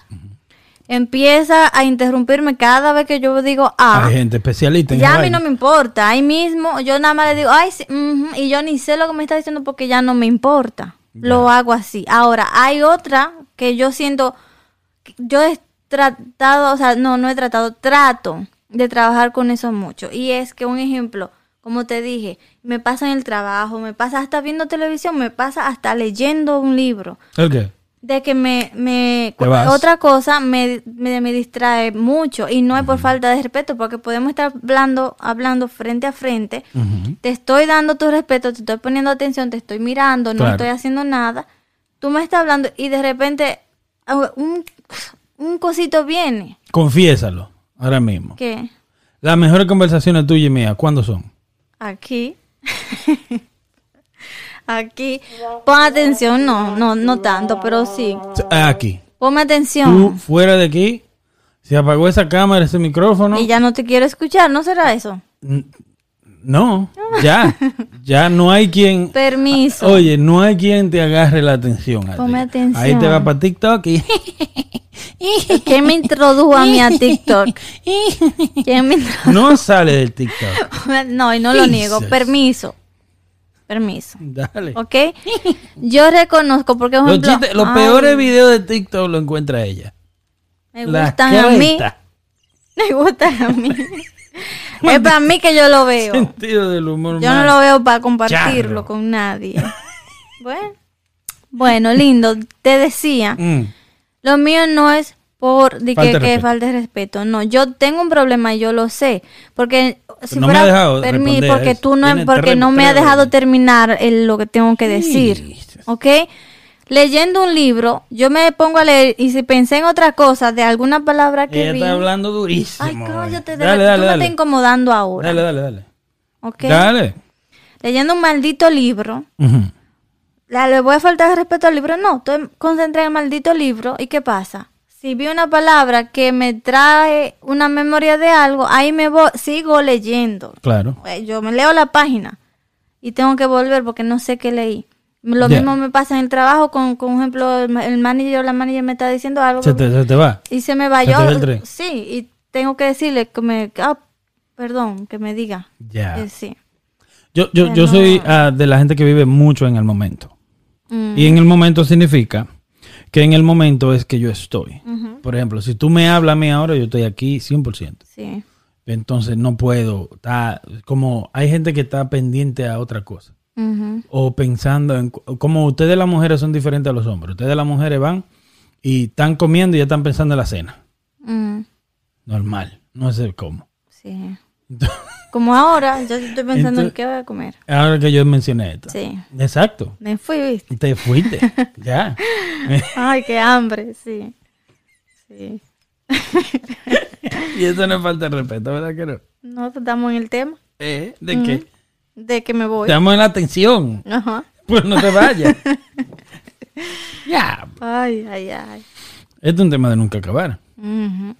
empieza a interrumpirme cada vez que yo digo ah, Hay gente especialista en ya a mí no me importa. Ahí mismo yo nada más le digo, ay, sí, ujú", y yo ni sé lo que me está diciendo porque ya no me importa. Lo hago así. Ahora, hay otra que yo siento, yo he tratado, o sea, no, no he tratado, trato de trabajar con eso mucho. Y es que un ejemplo, como te dije, me pasa en el trabajo, me pasa hasta viendo televisión, me pasa hasta leyendo un libro ¿El qué? De que me, me otra cosa me, me, me distrae mucho y no es por falta de respeto porque podemos estar hablando hablando frente a frente. Te estoy dando tu respeto te estoy poniendo atención te estoy mirando no estoy haciendo nada. Tú me estás hablando y de repente ah, un, un cosito viene. Confiésalo, ahora mismo. que Las mejores conversaciones tuyas y mías, ¿cuándo son? aquí aquí pon atención no no no tanto pero sí Aquí. ponme Tú atención fuera de aquí, se apagó esa cámara, ese micrófono. y ya no te quiero escuchar no será eso No, ya. Ya no hay quien. Permiso. Oye, no hay quien te agarre la atención. Ponme atención. Ahí te va para TikTok y. ¿Quién me introdujo a mí a TikTok? ¿Quién me introdujo? No sale del TikTok. No, y no lo niego. Jesus. Permiso. Permiso. Dale. ¿Ok? Yo reconozco porque, por Los, ejemplo, los ay, peores videos de TikTok lo encuentra ella. me gustan a mí. Me gustan a mí. es para mí que yo lo veo. Sentido del humor. Yo no lo veo para compartirlo charro. con nadie. Bueno. Bueno, lindo. Te decía. Mm. Lo mío no es por de Falta que, que respeto. No, yo tengo un problema y yo lo sé. Porque si no me fuera ha dejado porque tú no, porque no me ha dejado terminar el- lo que tengo que decir. Jesus. ¿Ok? Leyendo un libro, yo me pongo a leer y si pensé en otra cosa de alguna palabra que Ella vi. está hablando durísimo. Ay, cállate, de Dale, dale, tú me dale. estás incomodando ahora. Dale, dale, dale. ¿Ok? Dale. Leyendo un maldito libro. Ujú. ¿La- ¿Le voy a faltar respeto al libro? No, estoy concentrada en el maldito libro. ¿Y qué pasa? Si vi una palabra que me trae una memoria de algo, ahí me voy, sigo leyendo. Claro. Eh, Yo me leo la página y tengo que volver porque no sé qué leí. Lo mismo me pasa en el trabajo con, con ejemplo, el, ma- el manager o la manager me está diciendo algo Se te, se te va. y se me va. se Yo, sí, y tengo que decirle que me, ah, perdón, que me diga. Ya. Eh, sí. Yo, yo, yo soy ah, de la gente que vive mucho en el momento. Mm, Y en el momento significa que en el momento es que yo estoy. Por ejemplo, si tú me hablas a mí ahora, yo estoy aquí 100%. Sí. Entonces no puedo. Está como hay gente que está pendiente a otra cosa. O pensando en. Como ustedes las mujeres son diferentes a los hombres. Ustedes las mujeres van y están comiendo y ya están pensando en la cena. mm, Normal. No sé cómo. Sí. Como ahora, yo estoy pensando en qué voy a comer. Ahora que yo mencioné esto. Sí. Exacto. Me fui, ¿viste? Te fuiste. ya. Ay, qué hambre, sí. Sí. y eso no es falta de respeto, ¿verdad que no? No, estamos en el tema ¿Eh? ¿De qué? de que me voy. Estamos en la atención. Ajá. Pues no te vayas. ya. Ay, ay, ay. Esto es un tema de nunca acabar. Mm.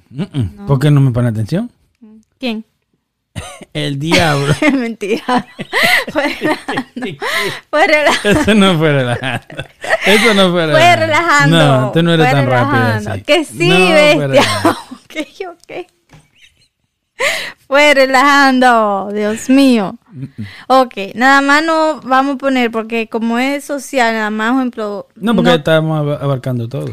¿Por qué no me pone atención? ¿Quién? El diablo. Mentira. Fue relajando. Fue relajando. Eso no fue relajando. Eso no fue relajando. Fue relajando. No, tú no eres Fue tan rápido. Que sí, No bestia. ok, ok. Fue relajando. Dios mío. Ok, nada más no vamos a poner, porque como es social, nada más, ejemplo. No, porque no- estamos ab- abarcando todo.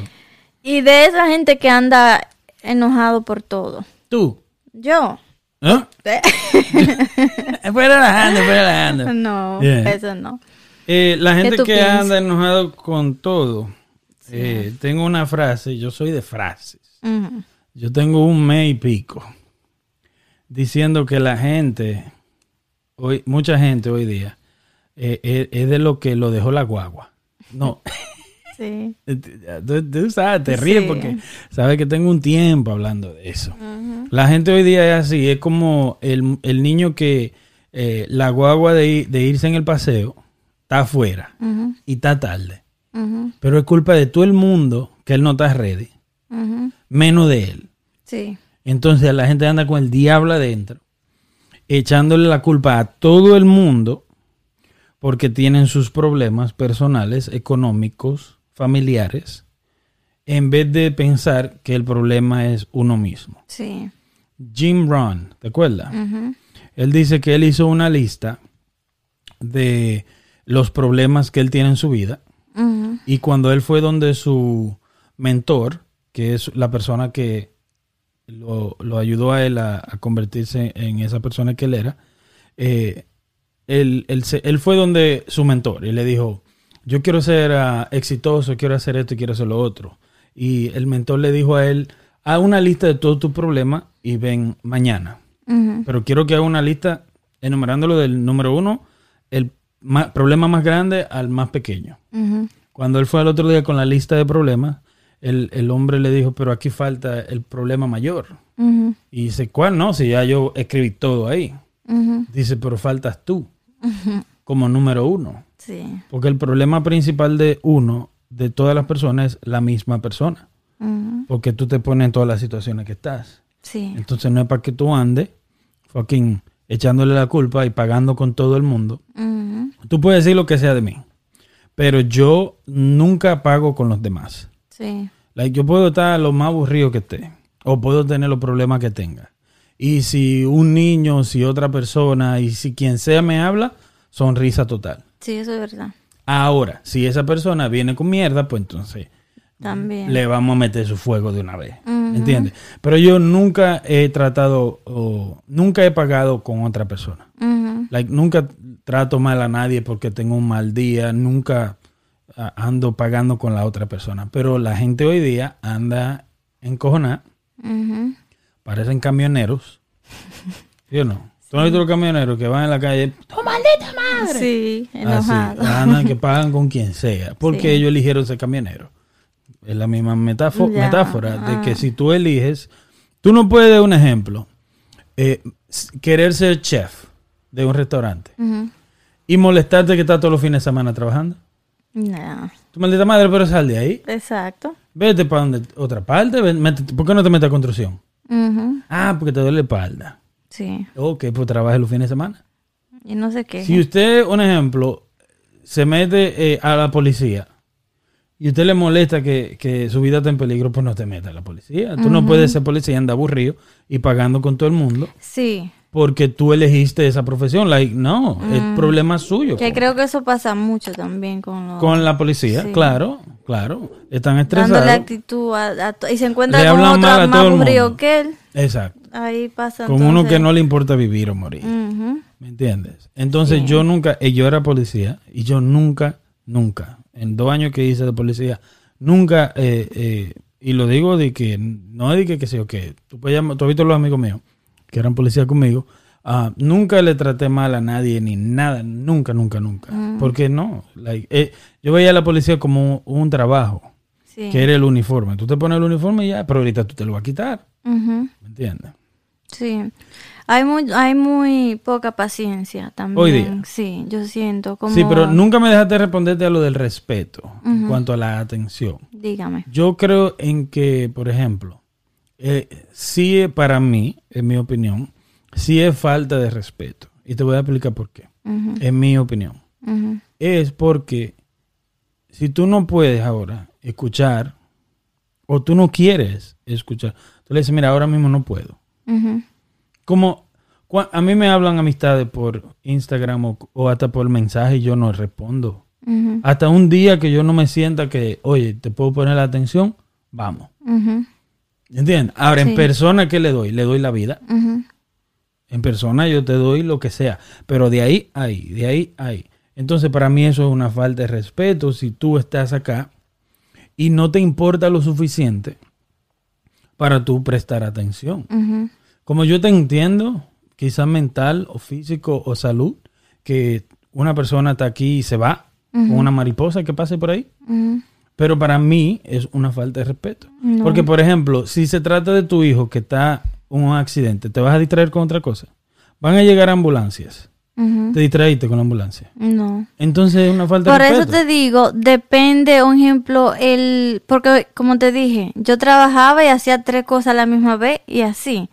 Y de esa gente que anda enojado por todo. Tú. Yo. ¿No? ¿eh? Fue relajando, fue relajando. no, eso no. Eh, la gente que piensas? anda enojado con todo. eh, tengo una frase, yo soy de frases. Yo tengo un mes y pico diciendo que la gente, hoy, mucha gente hoy día, eh, es de lo que lo dejó la guagua. No, Sí. tú, tú sabes, te ríes Sí. porque sabes que tengo un tiempo hablando de eso. La gente hoy día es así, es como el, el niño que eh, la guagua de, ir- de irse en el paseo está afuera y está tarde. Pero es culpa de todo el mundo que él no está ready, menos de él. Sí. Entonces la gente anda con el diablo adentro, echándole la culpa a todo el mundo porque tienen sus problemas personales, económicos, familiares, en vez de pensar que el problema es uno mismo. Sí. Jim Rohn, ¿te acuerdas? Él dice que él hizo una lista de los problemas que él tiene en su vida y cuando él fue donde su mentor, que es la persona que lo, lo ayudó a él a, a convertirse en esa persona que él era, eh, él, él se- él fue donde su mentor y le dijo, yo quiero ser ah, exitoso, quiero hacer esto y quiero hacer lo otro. Y el mentor le dijo a él, haz una lista de todos tus problemas y ven mañana. Pero quiero que haga una lista enumerándolo del número uno, el ma- problema más grande al más pequeño. Cuando él fue al otro día con la lista de problemas, el, el hombre le dijo, pero aquí falta el problema mayor. Y dice, ¿cuál no? Si ya yo escribí todo ahí. Dice, pero faltas tú como número uno. Sí. Porque el problema principal de uno, de todas las personas, es la misma persona. Porque tú te pones en todas las situaciones que estás. Sí. Entonces no es para que tú andes fucking echándole la culpa y pagando con todo el mundo. Ujú, Tú puedes decir lo que sea de mí, pero yo nunca pago con los demás. Sí. Like, yo puedo estar lo más aburrido que esté, o puedo tener los problemas que tenga. Y si un niño, si otra persona, y si quien sea me habla, sonrisa total. Sí, eso es verdad. Ahora, si esa persona viene con mierda, pues entonces También. le vamos a meter su fuego de una vez. Ujú. ¿Entiendes? Pero yo nunca he tratado, o nunca he pagado con otra persona. Like, nunca trato mal a nadie porque tengo un mal día, nunca ah, ando pagando con la otra persona. Pero la gente hoy día anda encojonada, ujú. parecen camioneros. ¿Sí o no? ¿Tú no has visto los camioneros que van en la calle? Sí, Así, enojado. andan que pagan con quien sea, porque Sí. ellos eligieron ser camionero. Es la misma metáfo- Ya, metáfora de que si tú eliges, tú no puedes, un ejemplo, eh, querer ser chef de un restaurante y molestarte que estás todos los fines de semana trabajando. No, Tu maldita madre, pero sal de ahí. exacto. Vete para donde, otra parte. ven- métete- ¿Por qué no te metes a construcción? Ah, porque te duele la espalda. Sí. Ok, pues trabaje los fines de semana. Y no sé qué. Si usted, un ejemplo, se mete eh, a la policía y usted le molesta que, que su vida está en peligro, pues no te meta a la policía. Tú no puedes ser policía y andar aburrido y pagando con todo el mundo. Sí. porque tú elegiste esa profesión. Like, no, es problema suyo. Mm. Que creo que eso pasa mucho también con los... Con la policía, Sí. claro, claro. Están dándole estresados. actitud a, a y se encuentra Le con otro más aburrido que él. Exacto. Ahí pasa Con uno que no le importa vivir o morir. ¿Me entiendes? Entonces yo nunca, eh, yo era policía y yo nunca, nunca, en dos años que hice de policía, nunca, eh, eh, y lo digo de que, no de que, que sé yo, que tú, puedes llamar- tú has visto los amigos míos que eran policías conmigo, ah, nunca le traté mal a nadie ni nada, nunca, nunca, nunca. Porque no, like, eh, yo veía a la policía como un, un trabajo, Sí. que era el uniforme. Tú te pones el uniforme y ya, pero ahorita tú te lo vas a quitar. ¿me entiendes? Sí. Hay muy, hay muy poca paciencia también. Hoy día. Sí, yo siento como... Sí, pero nunca me dejaste responderte a lo del respeto en cuanto a la atención. Dígame. Yo creo en que, por ejemplo, eh, sí para mí, en mi opinión, sí es falta de respeto. Y te voy a explicar por qué. En mi opinión. Es porque si tú no puedes ahora escuchar o tú no quieres escuchar, tú le dices, mira, ahora mismo no puedo. Como a mí me hablan amistades por Instagram o, o hasta por mensaje y yo no respondo. Hasta un día que yo no me sienta que, oye, te puedo poner la atención, vamos. ¿Entiendes? Ahora, Sí. en persona, ¿qué le doy? Le doy la vida. En persona yo te doy lo que sea. Pero de ahí, ahí, de ahí, ahí. Entonces, para mí eso es una falta de respeto si tú estás acá y no te importa lo suficiente para tú prestar atención. Como yo te entiendo, quizás mental o físico o salud, que una persona está aquí y se va con una mariposa que pase por ahí. Pero para mí es una falta de respeto. No. Porque, por ejemplo, si se trata de tu hijo que está en un accidente, ¿te vas a distraer con otra cosa? Van a llegar ambulancias. Te distraíste con la ambulancia. No. Entonces es una falta Por de eso respeto. te digo, depende, un ejemplo, el, porque como te dije, yo trabajaba y hacía tres cosas a la misma vez y así.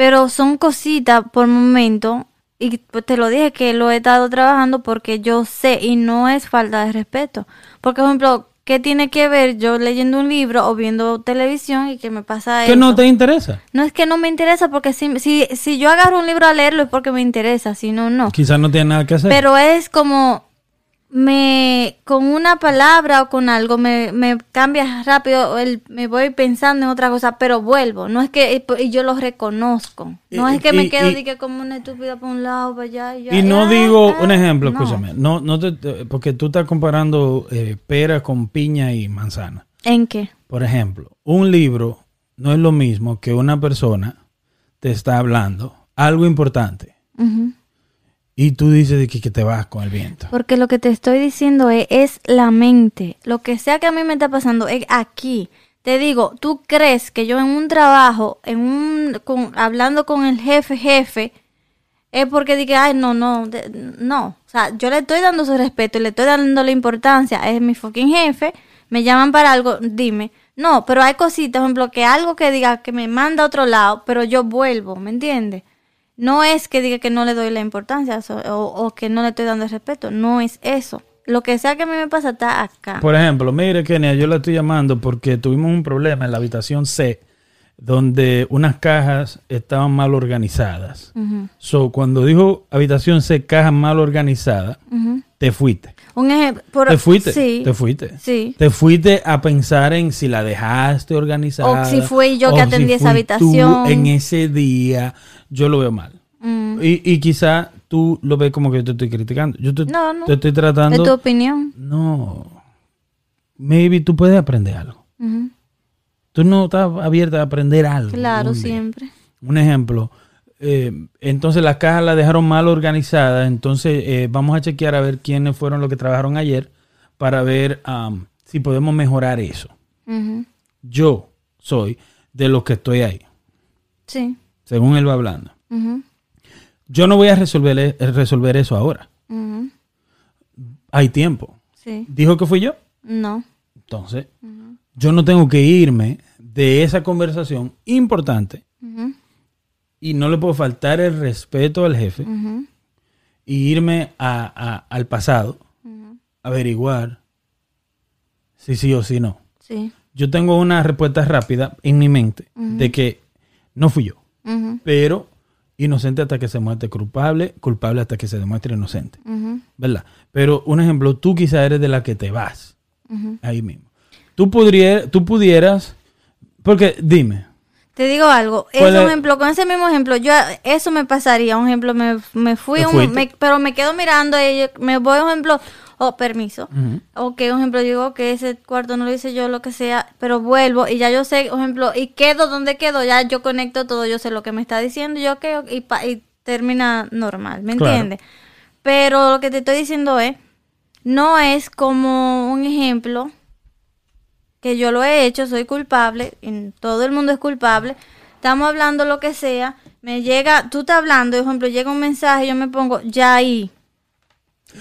Pero son cositas por momento, y pues te lo dije que lo he estado trabajando porque yo sé y no es falta de respeto. Porque, por ejemplo, ¿qué tiene que ver yo leyendo un libro o viendo televisión y que me pasa Que eso? no te interesa. No es que no me interesa porque si, si, si yo agarro un libro a leerlo es porque me interesa, si no, no. Quizás no tiene nada que hacer. Pero es como me con una palabra o con algo me, me cambia rápido, el, me voy pensando en otra cosa, pero vuelvo. No es que y yo lo reconozco. No Y- es que me y- quedo y- de que como una estúpida por un lado, para allá y ya. y no ah, digo, ah, un ejemplo, no. escúchame. No, no te- porque tú estás comparando eh, pera con piña y manzana. ¿En qué? Por ejemplo, un libro no es lo mismo que una persona te está hablando algo importante. Y tú dices que, que te vas con el viento. Porque lo que te estoy diciendo es, la mente. Lo que sea que a mí me está pasando es aquí. Te digo, tú crees que yo en un trabajo, en un, con, hablando con el jefe, jefe, es porque dije, ay, no, no, no. O sea, yo le estoy dando su respeto y le estoy dando la importancia. Es mi fucking jefe. Me llaman para algo, dime. No, pero hay cositas, por ejemplo, que algo que diga que me manda a otro lado, pero yo vuelvo, ¿me entiendes? No es que diga que no le doy la importancia o, o que no le estoy dando el respeto. No es eso. Lo que sea que a mí me pasa está acá. Por ejemplo, mire, Kenia, yo la estoy llamando porque tuvimos un problema en la habitación C, donde unas cajas estaban mal organizadas. So, cuando dijo habitación C, caja mal organizada, te fuiste. Un ejemplo. por- Te fuiste. Sí. Te fuiste. Sí. Te fuiste a pensar en si la dejaste organizada. O si fui yo que atendí esa habitación. tú en ese día, yo lo veo mal. Mm. Y, y quizá tú lo ves como que yo te estoy criticando. Yo te, No, no. te estoy Es tu tratando. opinión. No. Maybe tú puedes aprender algo. Tú no estás abierta a aprender algo. Claro, siempre. Un ejemplo. eh, entonces las cajas las dejaron mal organizadas. Entonces eh, vamos a chequear a ver quiénes fueron los que trabajaron ayer para ver am, si podemos mejorar eso. Yo soy de los que estoy ahí, Sí. Según él va hablando. Yo no voy a resolver, eh, resolver eso ahora. Hay tiempo. Sí. ¿Dijo que fui yo? No. Entonces, yo no tengo que irme de esa conversación importante y no le puedo faltar el respeto al jefe y irme a- a- al pasado, averiguar si sí o si no. Sí. Yo tengo una respuesta rápida en mi mente de que no fui yo, Pero inocente hasta que se muestre culpable, culpable hasta que se demuestre inocente. ¿Verdad? Pero un ejemplo, tú quizá eres de la que te vas ahí mismo. Tú, podría, tú pudieras, porque dime, Te digo algo, ¿Cuál ese es? ejemplo, con ese mismo ejemplo, yo eso me pasaría, un ejemplo, me, me fui, ¿Te un- me- pero me quedo mirando y yo- me voy, un ejemplo, oh, permiso, Ujú. ok, un ejemplo, digo que ese cuarto no lo hice yo, lo que sea, pero vuelvo y ya yo sé, un ejemplo, y quedo donde quedo, ya yo conecto todo, yo sé lo que me está diciendo, yo que y, pa- y termina normal, ¿me Claro. entiendes? Pero lo que te estoy diciendo es, no es como un ejemplo que yo lo he hecho, soy culpable, y todo el mundo es culpable, estamos hablando lo que sea, me llega, tú estás hablando, por ejemplo, llega un mensaje, yo me pongo ya ahí.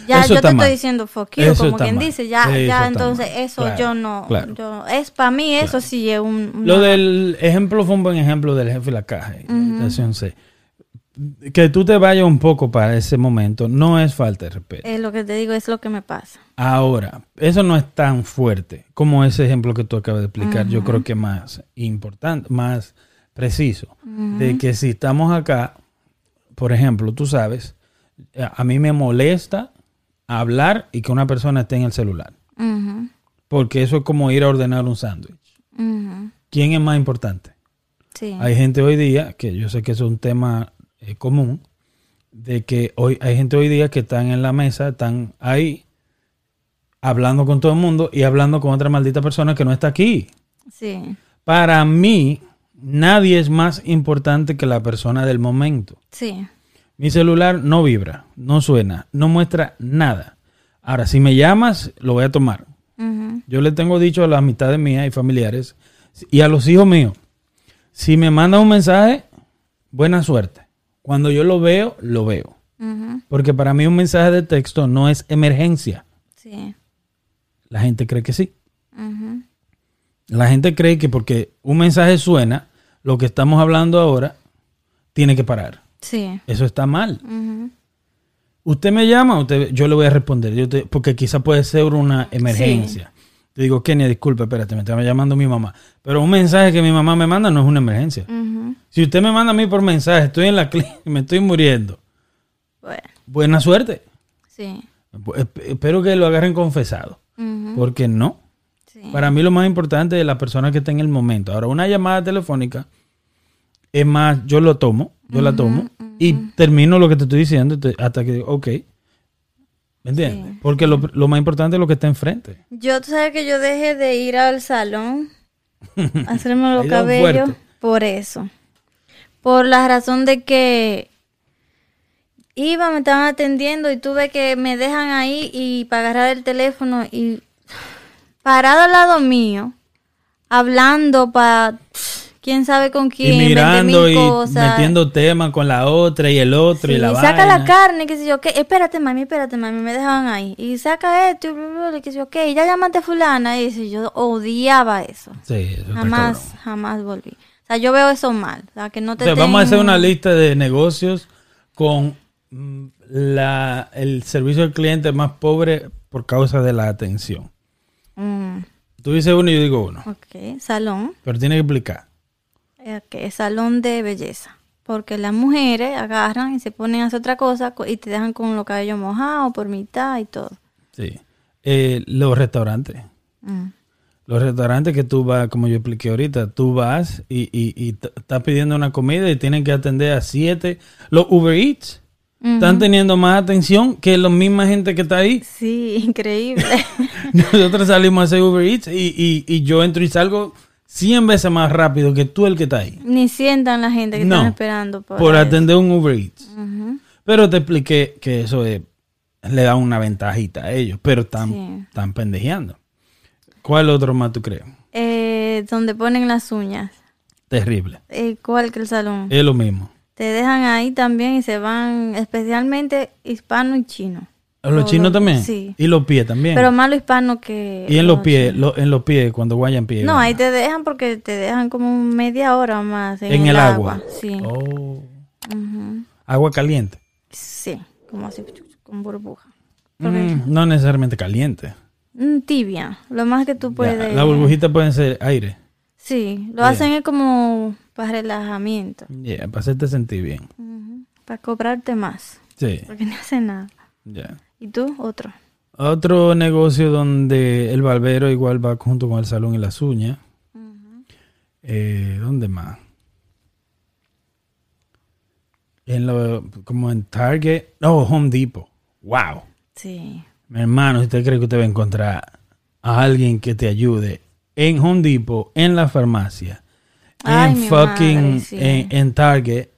Ya Eso yo te mal. estoy diciendo fuck you, Eso como quien mal. dice, ya, Eso ya, entonces mal. eso Claro, yo no, claro. yo, es para mí eso sí es un... Lo del ejemplo fue un buen ejemplo del jefe de la caja, estación C. Que tú te vayas un poco para ese momento no es falta de respeto. Es lo que te digo, es lo que me pasa. Ahora, eso no es tan fuerte como ese ejemplo que tú acabas de explicar. Yo creo que más importante, más preciso. De que si estamos acá, por ejemplo, tú sabes, a mí me molesta hablar y que una persona esté en el celular. Porque eso es como ir a ordenar un sándwich. ¿Quién es más importante? Sí. Hay gente hoy día, que yo sé que es un tema eh, común, de que hoy hay gente hoy día que están en la mesa, están ahí hablando con todo el mundo y hablando con otra maldita persona que no está aquí. Sí. Para mí, nadie es más importante que la persona del momento. Sí. Mi celular no vibra, no suena, no muestra nada. Ahora, si me llamas, lo voy a tomar. Yo le tengo dicho a las amistades mías y familiares y a los hijos míos, si me mandan un mensaje, buena suerte. Cuando yo lo veo, lo veo. Porque para mí un mensaje de texto no es emergencia. Sí. La gente cree que sí. La gente cree que porque un mensaje suena, lo que estamos hablando ahora tiene que parar. Sí. Eso está mal. Usted me llama, usted, yo le voy a responder, yo te- porque quizá puede ser una emergencia. Te digo, Kenia, disculpe, espérate, me estaba llamando mi mamá. Pero un mensaje que mi mamá me manda no es una emergencia. Si usted me manda a mí por mensaje, estoy en la clínica, me estoy muriendo. Bueno, Buena suerte. sí. Esp- Espero que lo agarren confesado. Porque no. sí. Para mí lo más importante es la persona que está en el momento. Ahora, una llamada telefónica es más, yo lo tomo, yo la tomo y termino lo que te estoy diciendo hasta que digo, ok. ¿Me entiendes? Porque lo, lo más importante es lo que está enfrente. Yo, tú sabes que yo dejé de ir al salón a hacerme los cabellos por eso. Por la razón de que iba, me estaban atendiendo y tuve que me dejan ahí y para agarrar el teléfono y parado al lado mío, hablando para quién sabe con quién, y 20 mirando mil y cosas. metiendo temas con la otra y el otro y la saca la carne, que sé yo, que espérate mami, espérate mami, me dejaban ahí. Y saca esto, y que sé yo, que ya llamaste a fulana. Y dice, yo odiaba eso. Sí, eso Jamás, cabrón. jamás volví. O sea, yo veo eso mal. O sea, que no O te sea, vamos a hacer una lista de negocios con mm, la, el servicio al cliente más pobre por causa de la atención. Mm, Tú dices uno y yo digo uno. ok, salón. Pero tiene que explicar. Eh, Ok, salón de belleza. Porque las mujeres agarran y se ponen a hacer otra cosa co- y te dejan con los cabellos mojados por mitad y todo. Sí. Eh, los restaurantes. Mm. Los restaurantes que tú vas, como yo expliqué ahorita, tú vas y, y, y estás pidiendo una comida y tienen que atender a siete. Los Uber Eats están teniendo más atención que la misma gente que está ahí. Sí, increíble. Nosotros salimos a hacer Uber Eats y, y, y yo entro y salgo 100 veces más rápido que tú el que está ahí. Ni sientan la gente que No, están esperando por, atender un Uber Eats. Pero te expliqué que eso es- le da una ventajita a ellos, pero están, Sí. están pendejeando. ¿Cuál otro más tú crees? Eh, donde ponen las uñas. Terrible. Eh, ¿Cuál que el salón? Es lo mismo. Te dejan ahí también y se van, especialmente hispano y chino. ¿Los chinos también? Sí. Y los pies también. Pero más lo hispano que... y en los pies, lo- en los pies, cuando guayan pies. No, ahí te dejan porque te dejan como media hora más en, En el agua. Sí. Oh. Agua caliente. Sí, como así, con burbuja. Mm, no necesariamente caliente. Mm, Tibia, lo más que tú puedes... La burbujita pueden ser aire. Sí, lo hacen es como para relajamiento. Yeah, para hacerte sentir bien. Para cobrarte más. Sí, Porque no hace nada. ya. ¿Y tú? Otro. Otro negocio donde el barbero igual va junto con el salón y las uñas. Eh, ¿Dónde más? En lo, como en Target. No, Home Depot. Wow. Sí. Mi hermano, si usted cree que usted va a encontrar a alguien que te ayude en Home Depot, en la farmacia, Ay, en fucking, madre, sí. en, en Target,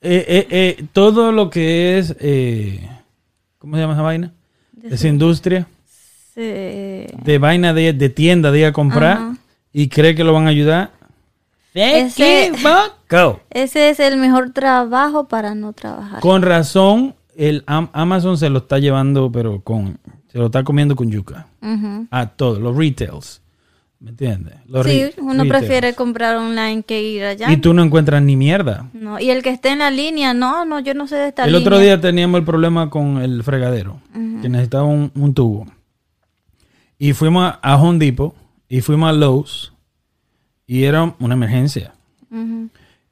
eh, eh, eh, todo lo que es, eh, ¿cómo se llama esa vaina? Esa industria Sí. de vaina de, de tienda de ir a comprar Ajá. y cree que lo van a ayudar. Ese-. Ese es el mejor trabajo para no trabajar. Con razón, el Am- Amazon se lo está llevando, pero con, se lo está comiendo con yuca. A todos, los retails. ¿Me entiendes? Los Sí, uno retails. prefiere comprar online que ir allá. Y tú no encuentras ni mierda. No, y el que esté en la línea, no, no, yo no sé de esta el línea. otro día teníamos el problema con el fregadero, que necesitaba un, un tubo. Y fuimos a, Home Depot y fuimos a Lowe's y era una emergencia.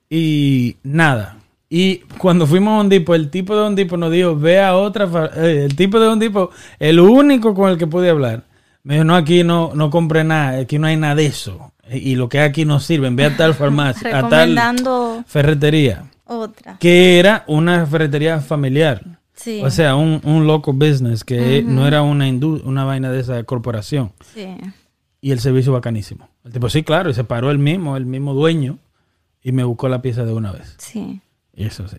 Y nada. Y cuando fuimos a Home Depot, el tipo de Home Depot nos dijo, ve a otra, eh, el tipo de Home Depot, el único con el que pude hablar, me dijo, no, aquí no, no compré nada, aquí no hay nada de eso. Y lo que hay aquí no sirve, ve a tal farmacia, a tal ferretería, otra. que era una ferretería familiar. Sí. O sea, un, un local business que no era una, una vaina de esa corporación. sí. Y el servicio bacanísimo. El tipo, sí, claro, y se paró el mismo, el mismo dueño, y me buscó la pieza de una vez. Sí. Eso sí.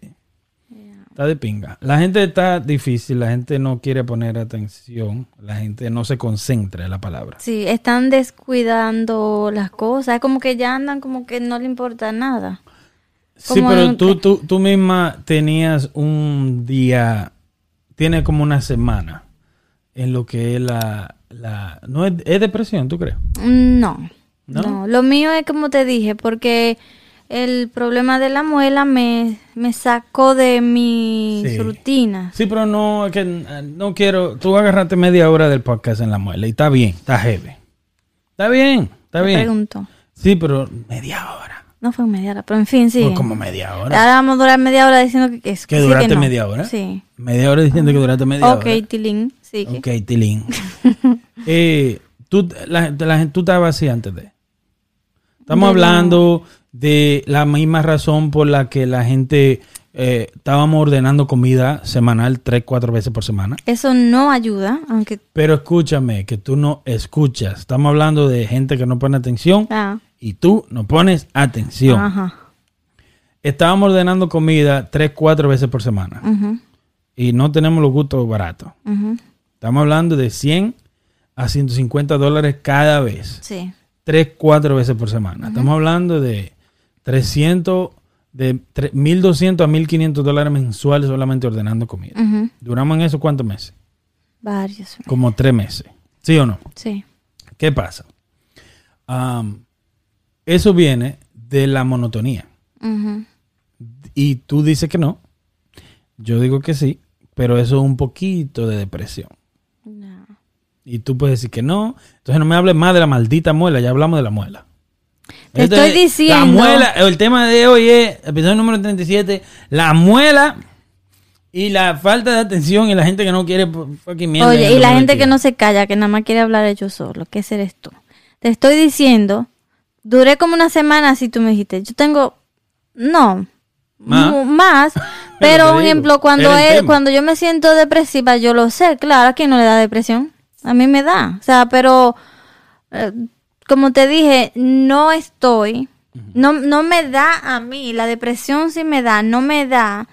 Está de pinga. La gente está difícil, la gente no quiere poner atención, la gente no se concentra en la palabra. Sí, están descuidando las cosas. Es como que ya andan como que no le importa nada. Sí, pero en- tú, tú, tú misma tenías un día, tiene como una semana en lo que es la... la no es, es depresión, ¿tú crees? No, ¿No? no. Lo mío es como te dije, porque el problema de la muela me, me sacó de mis Sí. rutinas. Sí, pero no, es que eh, no quiero. Tú agarraste media hora del podcast en la muela y está bien, está heavy. Está bien, está Te bien. pregunto. Sí, pero media hora. No fue media hora, pero en fin, sí. Pues como media hora. Ahora vamos a durar media hora diciendo que, es- ¿Que sí, duraste no. media hora? Sí. Media hora diciendo que duraste media Ok, hora. Tilín. Sí. Ok, Tilín. eh, tú, la, la tú estabas así antes de. Estamos De hablando de la misma razón por la que la gente eh, estábamos ordenando comida semanal tres, cuatro veces por semana. Eso no ayuda, aunque... Pero escúchame, que tú no escuchas. Estamos hablando de gente que no pone atención Ah, y tú no pones atención. ajá. Estábamos ordenando comida tres, cuatro veces por semana y no tenemos los gustos baratos. ujú, Estamos hablando de 100 a 150 dólares cada vez. Sí. Tres, cuatro veces por semana. Estamos hablando de 300, de tre- 1200 a 1500 dólares mensuales solamente ordenando comida. ¿Duramos en eso cuántos meses? Varios. Como tres meses. ¿Sí o no? Sí. ¿Qué pasa? Eso viene de la monotonía. Y tú dices que no. Yo digo que sí. Pero eso es un poquito de depresión. no. Y tú puedes decir que no. Entonces no me hables más de la maldita muela. Ya hablamos de la muela. Te estoy diciendo. La muela. El tema de hoy es, episodio número 37, la muela y la falta de atención y la gente que no quiere fucking mierda Oye, y la gente 2022. que no se calla, que nada más quiere hablar ellos solo, que ese eres tú. Te estoy diciendo, duré como una semana si tú me dijiste, yo tengo, no, Más. más, pero un ejemplo, cuando tema. cuando yo me siento depresiva, yo lo sé, claro, ¿a quién no le da depresión? A mí me da, o sea, pero eh, como te dije, no estoy, no, no me da a mí, la depresión sí me da, no me da,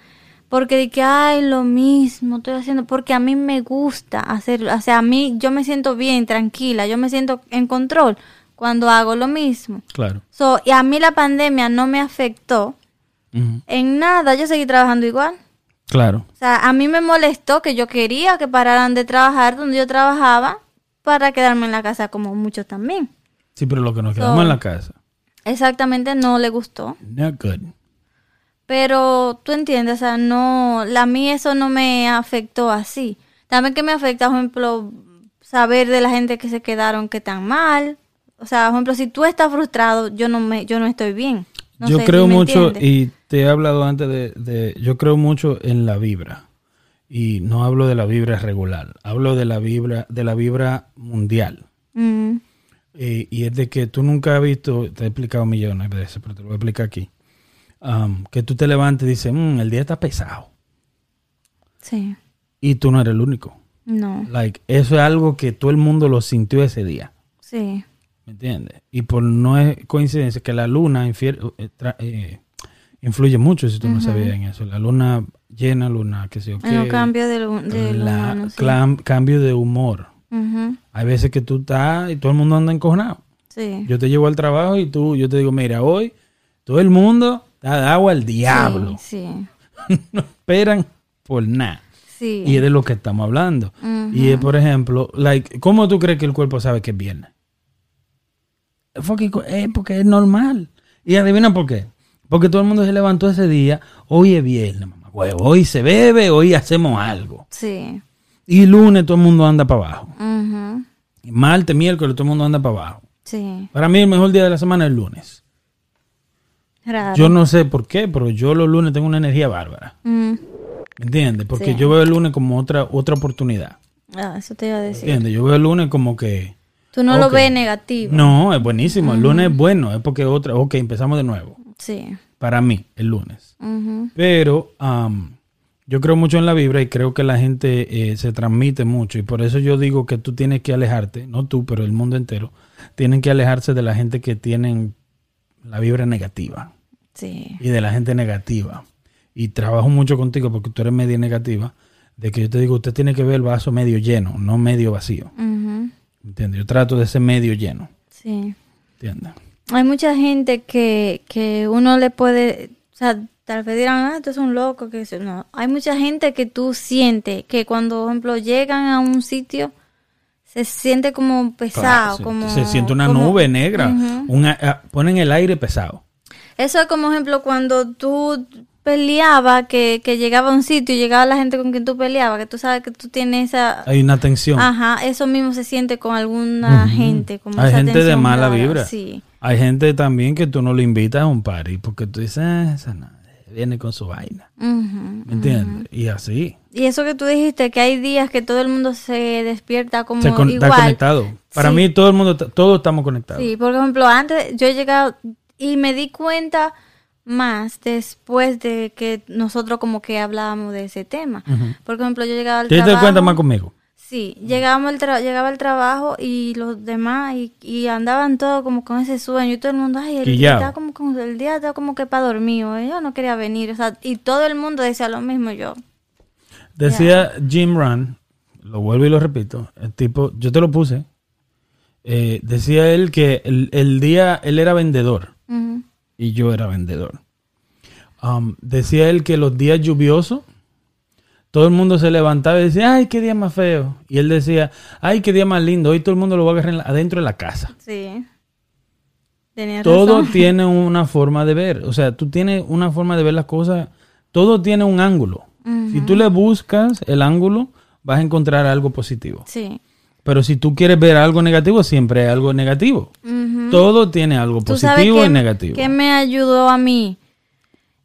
porque de que, ay, lo mismo estoy haciendo, porque a mí me gusta hacerlo, o sea, a mí yo me siento bien, tranquila, yo me siento en control cuando hago lo mismo. Claro. So, y a mí la pandemia no me afectó en nada, yo seguí trabajando igual. Claro. O sea, a mí me molestó que yo quería que pararan de trabajar donde yo trabajaba para quedarme en la casa como muchos también. Sí, pero lo que nos quedamos So- en la casa. Exactamente no le gustó. Not good. Pero tú entiendes, o sea, no, la, a mí eso no me afectó así. También que me afecta, por ejemplo, saber de la gente que se quedaron que están mal. O sea, por ejemplo, si tú estás frustrado, yo no me, yo no estoy bien. No yo sé creo si mucho entiendes. y te he hablado antes de, de- yo creo mucho en la vibra. Y no hablo de la vibra regular, hablo de la vibra, de la vibra mundial. Mm, Eh, y es de que tú nunca has visto, te he explicado millones de veces, pero te lo voy a explicar aquí. um, que tú te levantes y dices, "Mm, el día está pesado. sí. Y tú no eres el único. No. Like, eso es algo que todo el mundo lo sintió ese día. Sí. ¿Me entiendes? Y por no es coincidencia que la luna infier- eh, eh, influye mucho, si tú no sabías en eso. La luna llena, luna, qué sé yo la- sí. clam- cambio de humor. Hay veces que tú estás y todo el mundo anda encojonado. Sí. Yo te llevo al trabajo y tú, yo te digo, mira, hoy todo el mundo está dado al diablo. Sí. no esperan por nada. Sí. Y es de lo que estamos hablando. Y es, por ejemplo, like, ¿cómo tú crees que el cuerpo sabe que es viernes? Es porque, eh, porque es normal. Y adivina por qué. Porque todo el mundo se levantó ese día. Hoy es viernes, mamá. huevo. Hoy se bebe, hoy hacemos algo. Sí. Y lunes todo el mundo anda para abajo. Ujú, Y martes, miércoles todo el mundo anda para abajo. Sí. Para mí el mejor día de la semana es el lunes. Raro. Yo no sé por qué, pero yo los lunes tengo una energía bárbara. Mm, ¿Me entiendes? Porque Sí. yo veo el lunes como otra, otra oportunidad. Ah, eso te iba a decir. ¿Entiendes? Yo veo el lunes como que... Tú no lo ves negativo. No, es buenísimo. El lunes es bueno. Es porque otra... Ok, empezamos de nuevo. Sí. Para mí, el lunes. Pero am, yo creo mucho en la vibra y creo que la gente eh, se transmite mucho. Y por eso yo digo que tú tienes que alejarte, no tú, pero el mundo entero, tienen que alejarse de la gente que tienen la vibra negativa Sí. y de la gente negativa. Y trabajo mucho contigo porque tú eres media negativa. De que yo te digo, usted tiene que ver el vaso medio lleno, no medio vacío. Ujú, ¿Entiendes? Yo trato de ser medio lleno. Sí. ¿Entiendes? Hay mucha gente que, que uno le puede, o sea, tal vez dirán, ah, tú es un loco, que no. Hay mucha gente que tú sientes que cuando, por ejemplo, llegan a un sitio, se siente como pesado, Claro, se- como... se siente una como- nube negra. Ujú. una- ponen el aire pesado. Eso es como, ejemplo, cuando tú peleabas, que, que llegaba a un sitio y llegaba la gente con quien tú peleabas, que tú sabes que tú tienes esa... Hay una tensión. Ajá, eso mismo se siente con alguna gente. Como Hay esa gente de mala rara, vibra. Sí. Hay gente también que tú no le invitas a un party porque tú dices, "Ah, esa no, viene con su vaina. Ujú. ¿Me entiendes? Y así. Y eso que tú dijiste, que hay días que todo el mundo se despierta como Se con- está igual. conectado. Para Sí. mí todo el mundo, está- todos estamos conectados. Sí, por ejemplo, antes yo he llegado y me di cuenta más después de que nosotros como que hablábamos de ese tema. Ujú. Por ejemplo, yo llegaba al ¿Te trabajo. das cuenta más conmigo? Sí, llegábamos al tra- llegaba al trabajo y los demás y, y andaban todos como con ese sueño y todo el mundo, ay, el día está como, como- el día está como que para dormir, o yo no quería venir, o sea, y todo el mundo decía lo mismo yo. Decía Jim Run, lo vuelvo y lo repito, el tipo, yo te lo puse, eh, decía él que el, el día, él era vendedor y yo era vendedor. Um, decía él que los días lluviosos, todo el mundo se levantaba y decía, ay, qué día más feo. Y él decía, ay, qué día más lindo, hoy todo el mundo lo va a agarrar la- adentro de la casa. Sí. Tenía Todo razón. tiene una forma de ver, o sea, tú tienes una forma de ver las cosas, todo tiene un ángulo. Si tú le buscas el ángulo, vas a encontrar algo positivo. Sí. Pero si tú quieres ver algo negativo, siempre hay algo negativo. Todo tiene algo ¿Tú sabes positivo qué- y negativo. qué me ayudó a mí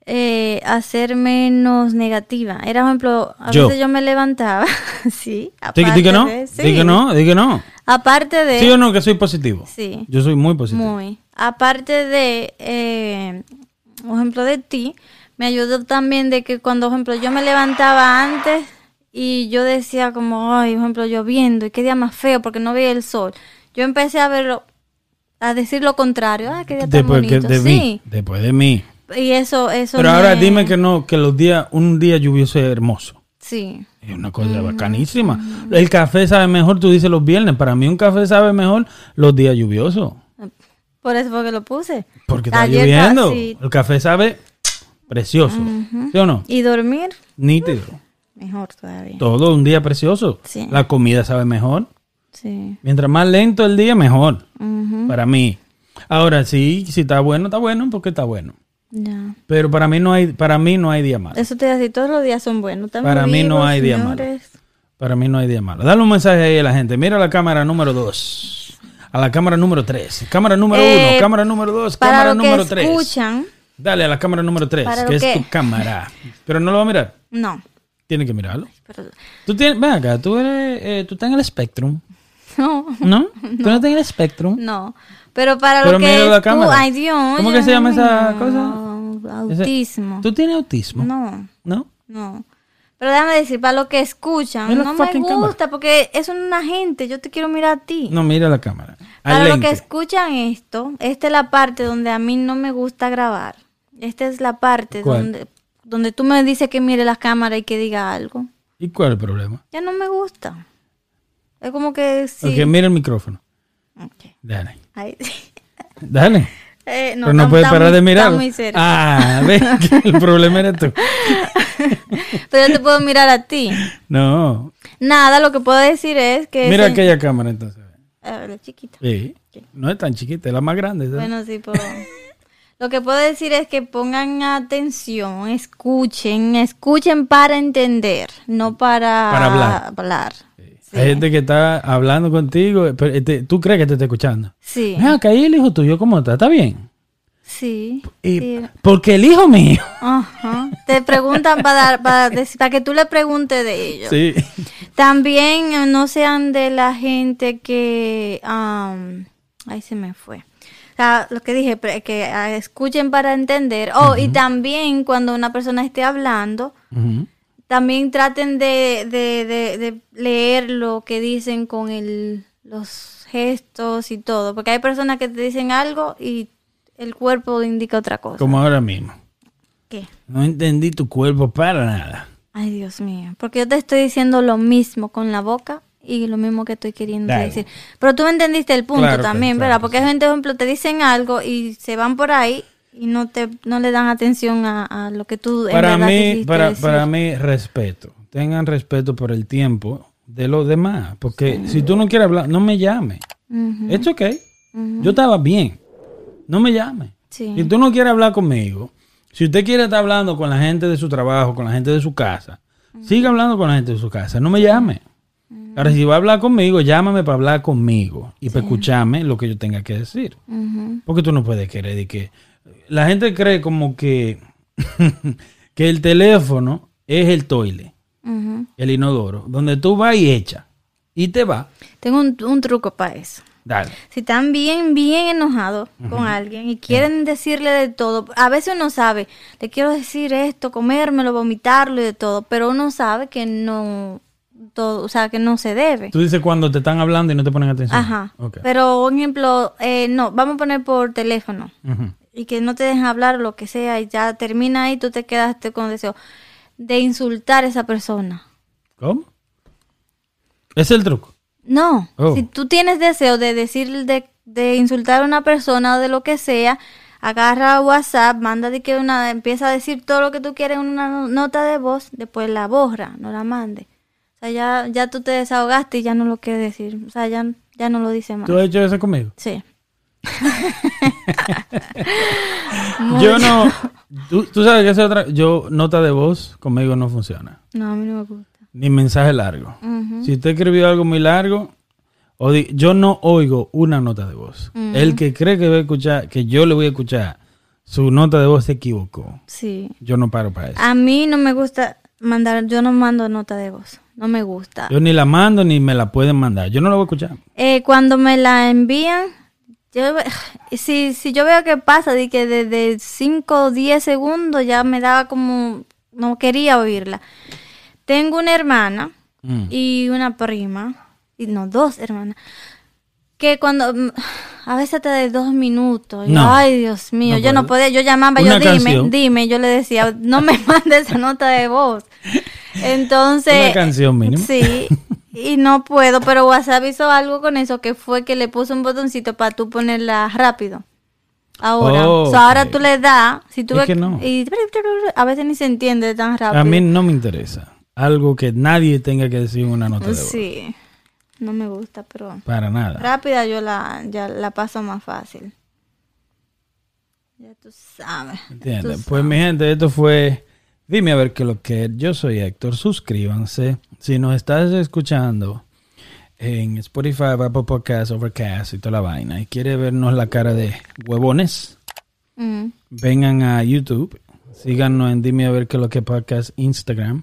eh, a ser menos negativa? Era, por ejemplo, a Yo. veces yo me levantaba, sí, aparte di que no, de, sí, di que no, di que no. aparte de, ¿Sí o no que soy positivo? sí, Yo soy muy positivo. muy, aparte de, eh, por ejemplo, de ti, me ayudó también de que cuando, por ejemplo, yo me levantaba antes y yo decía como, ay, por ejemplo, lloviendo y qué día más feo porque no veía el sol. Yo empecé a verlo, a decir lo contrario, ay, qué día tan Después que bonito. de sí. mí, después de mí. Y eso, eso. Pero ahora me- dime que no, que los días, un día lluvioso es hermoso. Sí. Es una cosa bacanísima. El café sabe mejor, tú dices los viernes. Para mí un café sabe mejor los días lluviosos. Por eso fue que lo puse. Porque está Ayer lloviendo. casi- El café sabe precioso. ¿Sí o no? Y dormir, Nítido. mejor todavía. Todo un día precioso. Sí. La comida sabe mejor. Sí. Mientras más lento el día, mejor. Para mí. Ahora sí, si está bueno, está bueno porque está bueno. Pero para mí no hay, para mí no hay día malo. Eso te decir, todos los días son buenos. Estamos Para mí no vivos, hay día malo. Para mí no hay día malo. Dale un mensaje ahí a la gente. Mira la cámara número 2. A la cámara número 3. Cámara número 1. Eh, cámara número 2. Para Cámara que número 3. escuchan, Dale a la cámara número 3, ¿Para que lo es tu cámara. Pero no lo va a mirar. No. Tiene que mirarlo. Pero, Tú tienes, ven acá, tú eres, eh, tú estás en el Spectrum, no, ¿no? Tú no estás en el Spectrum. no. Pero para Pero lo que la es tú- cámara. ay Dios. ¿Cómo que se llama esa no, Autismo. ¿Tú tienes autismo? No, ¿No? no. Pero déjame decir, para lo que escuchan, Mira la no me gusta cámara. porque es una gente, yo te quiero mirar a ti. No, mira la cámara. Al Para lo que escuchan esto, esta es la parte donde a mí no me gusta grabar. Esta es la parte ¿Cuál? donde, donde tú me dices que mire las cámaras y que diga algo. ¿Y cuál es el problema? Ya no me gusta. Es como que sí. Ok, mira el micrófono. Ok. Dale. Ahí. Dale. Eh, Pero no puedes parar de mirar. Ah, ve el problema eres tú. Pero yo te puedo mirar a ti. No. Nada, lo que puedo decir es que... Mira aquella cámara entonces. Ah, la chiquita. Sí. No es tan chiquita, es la más grande. ¿sabes? Bueno, sí, pero... Lo que puedo decir es que pongan atención, escuchen, escuchen para entender, no para, Para hablar. hablar. Hay gente que está hablando contigo. pero, este, ¿Tú crees que te está escuchando? Sí, Mira, acá ahí el hijo tuyo, ¿cómo está? ¿Está bien? sí. Y, sí. Porque el hijo mío. Ajá. Te preguntan para, para, para que tú le preguntes de ellos. Sí. También eh, no sean de la gente que... am, ahí se me fue. O sea, lo que dije, que ah, escuchen para entender. Oh, y también cuando una persona esté hablando, Ujú. También traten de, de, de, de leer lo que dicen con el, los gestos y todo. Porque hay personas que te dicen algo y el cuerpo indica otra cosa. Como ahora mismo. ¿Qué? No entendí tu cuerpo para nada. Ay, Dios mío. Porque yo te estoy diciendo lo mismo con la boca y lo mismo que estoy queriendo Dale. decir. Pero tú me entendiste el punto Claro que- también, claro ¿verdad? que Porque hay gente, por ejemplo, te dicen algo y se van por ahí y no te no le dan atención a, a lo que tú en Para verdad mí, para, decir. para mí, respeto. Tengan respeto por el tiempo de los demás. Porque si tú no quieres hablar, no me llames. Ujú, Es ok. Yo estaba bien. No me llames. sí. Si tú no quieres hablar conmigo, si usted quiere estar hablando con la gente de su trabajo, con la gente de su casa, siga hablando con la gente de su casa, no me llame. Ahora, si va a hablar conmigo, llámame para hablar conmigo y para escucharme lo que yo tenga que decir. Porque tú no puedes querer de que... La gente cree como que, que el teléfono es el toile, el inodoro, donde tú vas y echas. Y te va. Tengo un, un truco para eso. Dale. Si están bien, bien enojados con alguien y quieren decirle de todo, a veces uno sabe, le quiero decir esto, comérmelo, vomitarlo y de todo, pero uno sabe que no, todo, o sea, que no se debe. Tú dices cuando te están hablando y no te ponen atención. Ajá. Ok. Pero, un ejemplo, eh, no, vamos a poner por teléfono Ujú. Y que no te dejen hablar lo que sea y ya termina ahí, tú te quedaste con deseo de insultar a esa persona. ¿Cómo? Es el truco. No, Oh. si tú tienes deseo de decir, de, de insultar a una persona o de lo que sea, agarra WhatsApp, manda de que una, empieza a decir todo lo que tú quieres en una no- nota de voz, después la borra, no la mande. O sea, ya, ya tú te desahogaste y ya no lo quieres decir. O sea, ya, ya no lo dice más. ¿Tú has hecho eso conmigo? Sí. Yo no. Tú, tú sabes que esa otra. Yo, nota de voz conmigo no funciona. No, a mí no me gusta. Ni mensaje largo. Ujú. Si usted escribió algo muy largo, o di- yo no oigo una nota de voz. El que cree que va a escuchar, que yo le voy a escuchar su nota de voz se equivocó. Sí. Yo no paro para eso. A mí no me gusta mandar, yo no mando nota de voz. No me gusta. Yo ni la mando ni me la pueden mandar. Yo no la voy a escuchar. Eh, cuando me la envían, yo, si, si yo veo que pasa de que desde 5 o 10 segundos ya me daba como, no quería oírla. Tengo una hermana Mm. y una prima, y no, dos hermanas, que cuando, mm, a veces te de dos minutos, ay Dios mío, No yo no puedo. podía, yo llamaba, Una yo dime, canción. dime, yo le decía, no me mandes esa nota de voz. Entonces, Una canción mínimo. Sí, y no puedo, pero WhatsApp hizo algo con eso que fue que le puso un botoncito para tú ponerla rápido. Ahora, Oh, O sea, ahora tú le das, si tú Es ves que no. y a veces ni se entiende tan rápido. A mí no me interesa. Algo que nadie tenga que decir en una nota de voz. Sí, no me gusta, pero Para nada. rápida yo la ya la paso más fácil. Ya tú sabes. ya tú ¿Entiendes? sabes. Pues mi gente, esto fue. Dime a ver qué lo que es. Yo soy Héctor. Suscríbanse. Si nos estás escuchando en Spotify, Apple Podcasts, Overcast y toda la vaina, y quiere vernos la cara de huevones, Mm. vengan a YouTube, síganos en Dime a ver qué es lo que podcast Instagram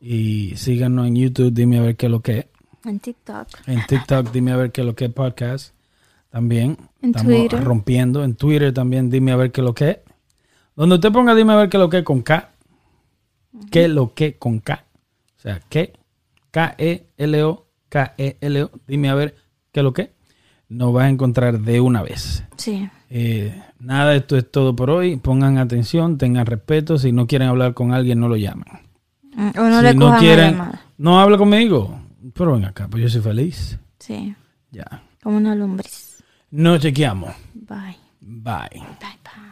y síganos en YouTube, Dime a ver qué es lo que En TikTok. en TikTok, Dime a ver qué es lo que podcast también. En Estamos Twitter. rompiendo. En Twitter también, Dime a ver qué es lo que Donde usted ponga Dime a ver qué es lo que con K. ¿Qué es lo que con K? O sea, ¿qué? K-E-L-O, K-E-L-O. Dime a ver qué es lo que. Nos va a encontrar de una vez. Sí. Eh, nada, esto es todo por hoy. Pongan atención, tengan respeto. Si no quieren hablar con alguien, no lo llamen. Mm, O no si le no quieren, llamada. no habla conmigo. Pero ven acá, pues yo soy feliz. Sí. Ya. Como una lombriz. Nos chequeamos. Bye. Bye. Bye.